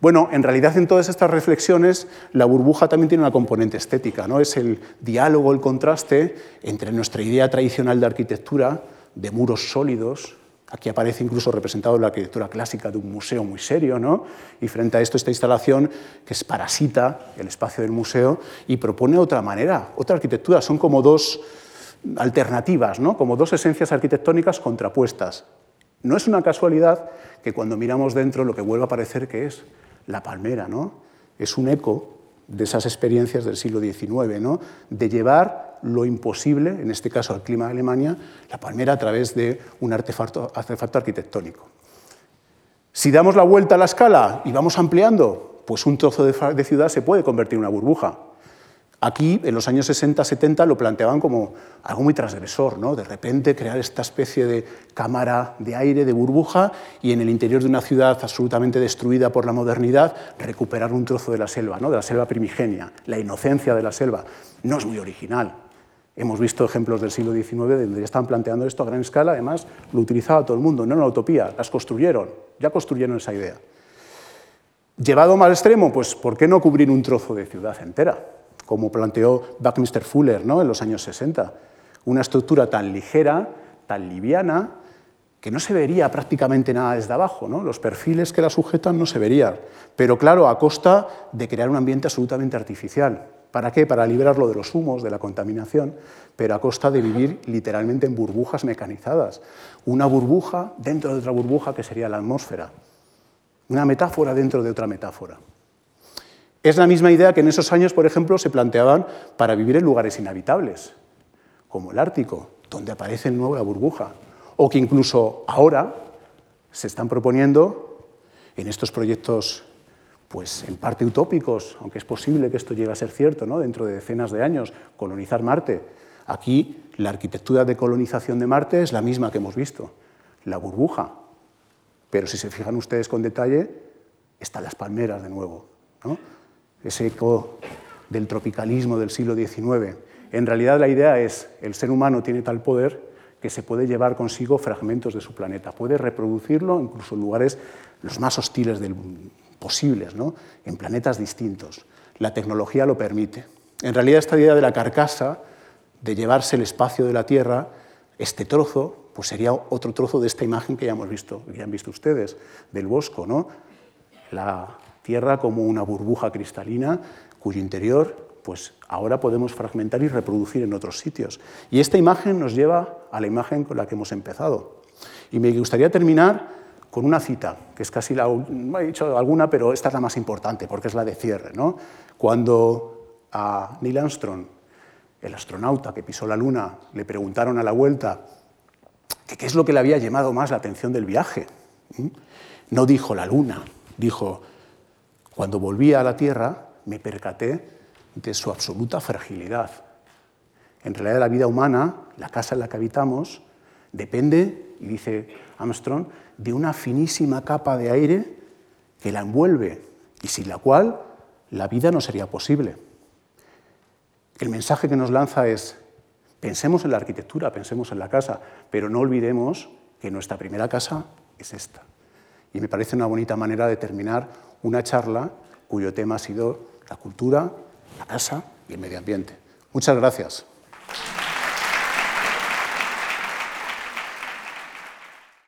Bueno, en realidad en todas estas reflexiones la burbuja también tiene una componente estética, ¿no? es el diálogo, el contraste entre nuestra idea tradicional de arquitectura, de muros sólidos, Aquí aparece incluso representado la arquitectura clásica de un museo muy serio, ¿no? y frente a esto esta instalación que es parasita el espacio del museo y propone otra manera, otra arquitectura. Son como dos alternativas, ¿no? como dos esencias arquitectónicas contrapuestas. No es una casualidad que cuando miramos dentro lo que vuelva a parecer que es la palmera, ¿no? Es un eco de esas experiencias del siglo XIX, ¿no? de llevar lo imposible, en este caso al clima de Alemania, la palmera a través de un artefacto, artefacto arquitectónico. Si damos la vuelta a la escala y vamos ampliando, pues un trozo de, ciudad se puede convertir en una burbuja. Aquí, en los años 60-70, lo planteaban como algo muy transgresor, ¿no? de repente crear esta especie de cámara de aire, de burbuja, y en el interior de una ciudad absolutamente destruida por la modernidad, recuperar un trozo de la selva, ¿no? de la selva primigenia, la inocencia de la selva. No es muy original. Hemos visto ejemplos del siglo XIX donde estaban planteando esto a gran escala, además lo utilizaba todo el mundo, no era una utopía, las construyeron, ya construyeron esa idea. Llevado más extremo, pues ¿por qué no cubrir un trozo de ciudad entera? Como planteó Buckminster Fuller ¿no? en los años 60. Una estructura tan ligera, tan liviana, que no se vería prácticamente nada desde abajo. ¿no? Los perfiles que la sujetan no se verían. Pero claro, a costa de crear un ambiente absolutamente artificial. ¿Para qué? Para liberarlo de los humos, de la contaminación, pero a costa de vivir literalmente en burbujas mecanizadas. Una burbuja dentro de otra burbuja que sería la atmósfera. Una metáfora dentro de otra metáfora. Es la misma idea que en esos años, por ejemplo, se planteaban para vivir en lugares inhabitables, como el Ártico, donde aparece de nuevo la burbuja, o que incluso ahora se están proponiendo en estos proyectos, pues en parte utópicos, aunque es posible que esto llegue a ser cierto, ¿no? dentro de decenas de años, colonizar Marte. Aquí la arquitectura de colonización de Marte es la misma que hemos visto, la burbuja. Pero si se fijan ustedes con detalle, están las palmeras de nuevo. ¿no? Ese eco del tropicalismo del siglo XIX. En realidad la idea es, el ser humano tiene tal poder que se puede llevar consigo fragmentos de su planeta, puede reproducirlo incluso en lugares los más hostiles del, posibles, ¿no? en planetas distintos. La tecnología lo permite. En realidad esta idea de la carcasa, de llevarse el espacio de la Tierra, este trozo, pues sería otro trozo de esta imagen que ya hemos visto, que ya han visto ustedes, del bosco, ¿no? Tierra como una burbuja cristalina cuyo interior pues ahora podemos fragmentar y reproducir en otros sitios. Y esta imagen nos lleva a la imagen con la que hemos empezado. Y me gustaría terminar con una cita, que es casi la... he dicho alguna, pero esta es la más importante, porque es la de cierre. ¿no? Cuando a Neil Armstrong, el astronauta que pisó la Luna, le preguntaron a la vuelta qué es lo que le había llamado más la atención del viaje, no dijo la Luna, dijo cuando volví a la Tierra me percaté de su absoluta fragilidad. En realidad la vida humana, la casa en la que habitamos, depende, y dice Armstrong, de una finísima capa de aire que la envuelve y sin la cual la vida no sería posible. El mensaje que nos lanza es, pensemos en la arquitectura, pensemos en la casa, pero no olvidemos que nuestra primera casa es esta. Y me parece una bonita manera de terminar una charla cuyo tema ha sido la cultura, la casa y el medio ambiente. Muchas gracias.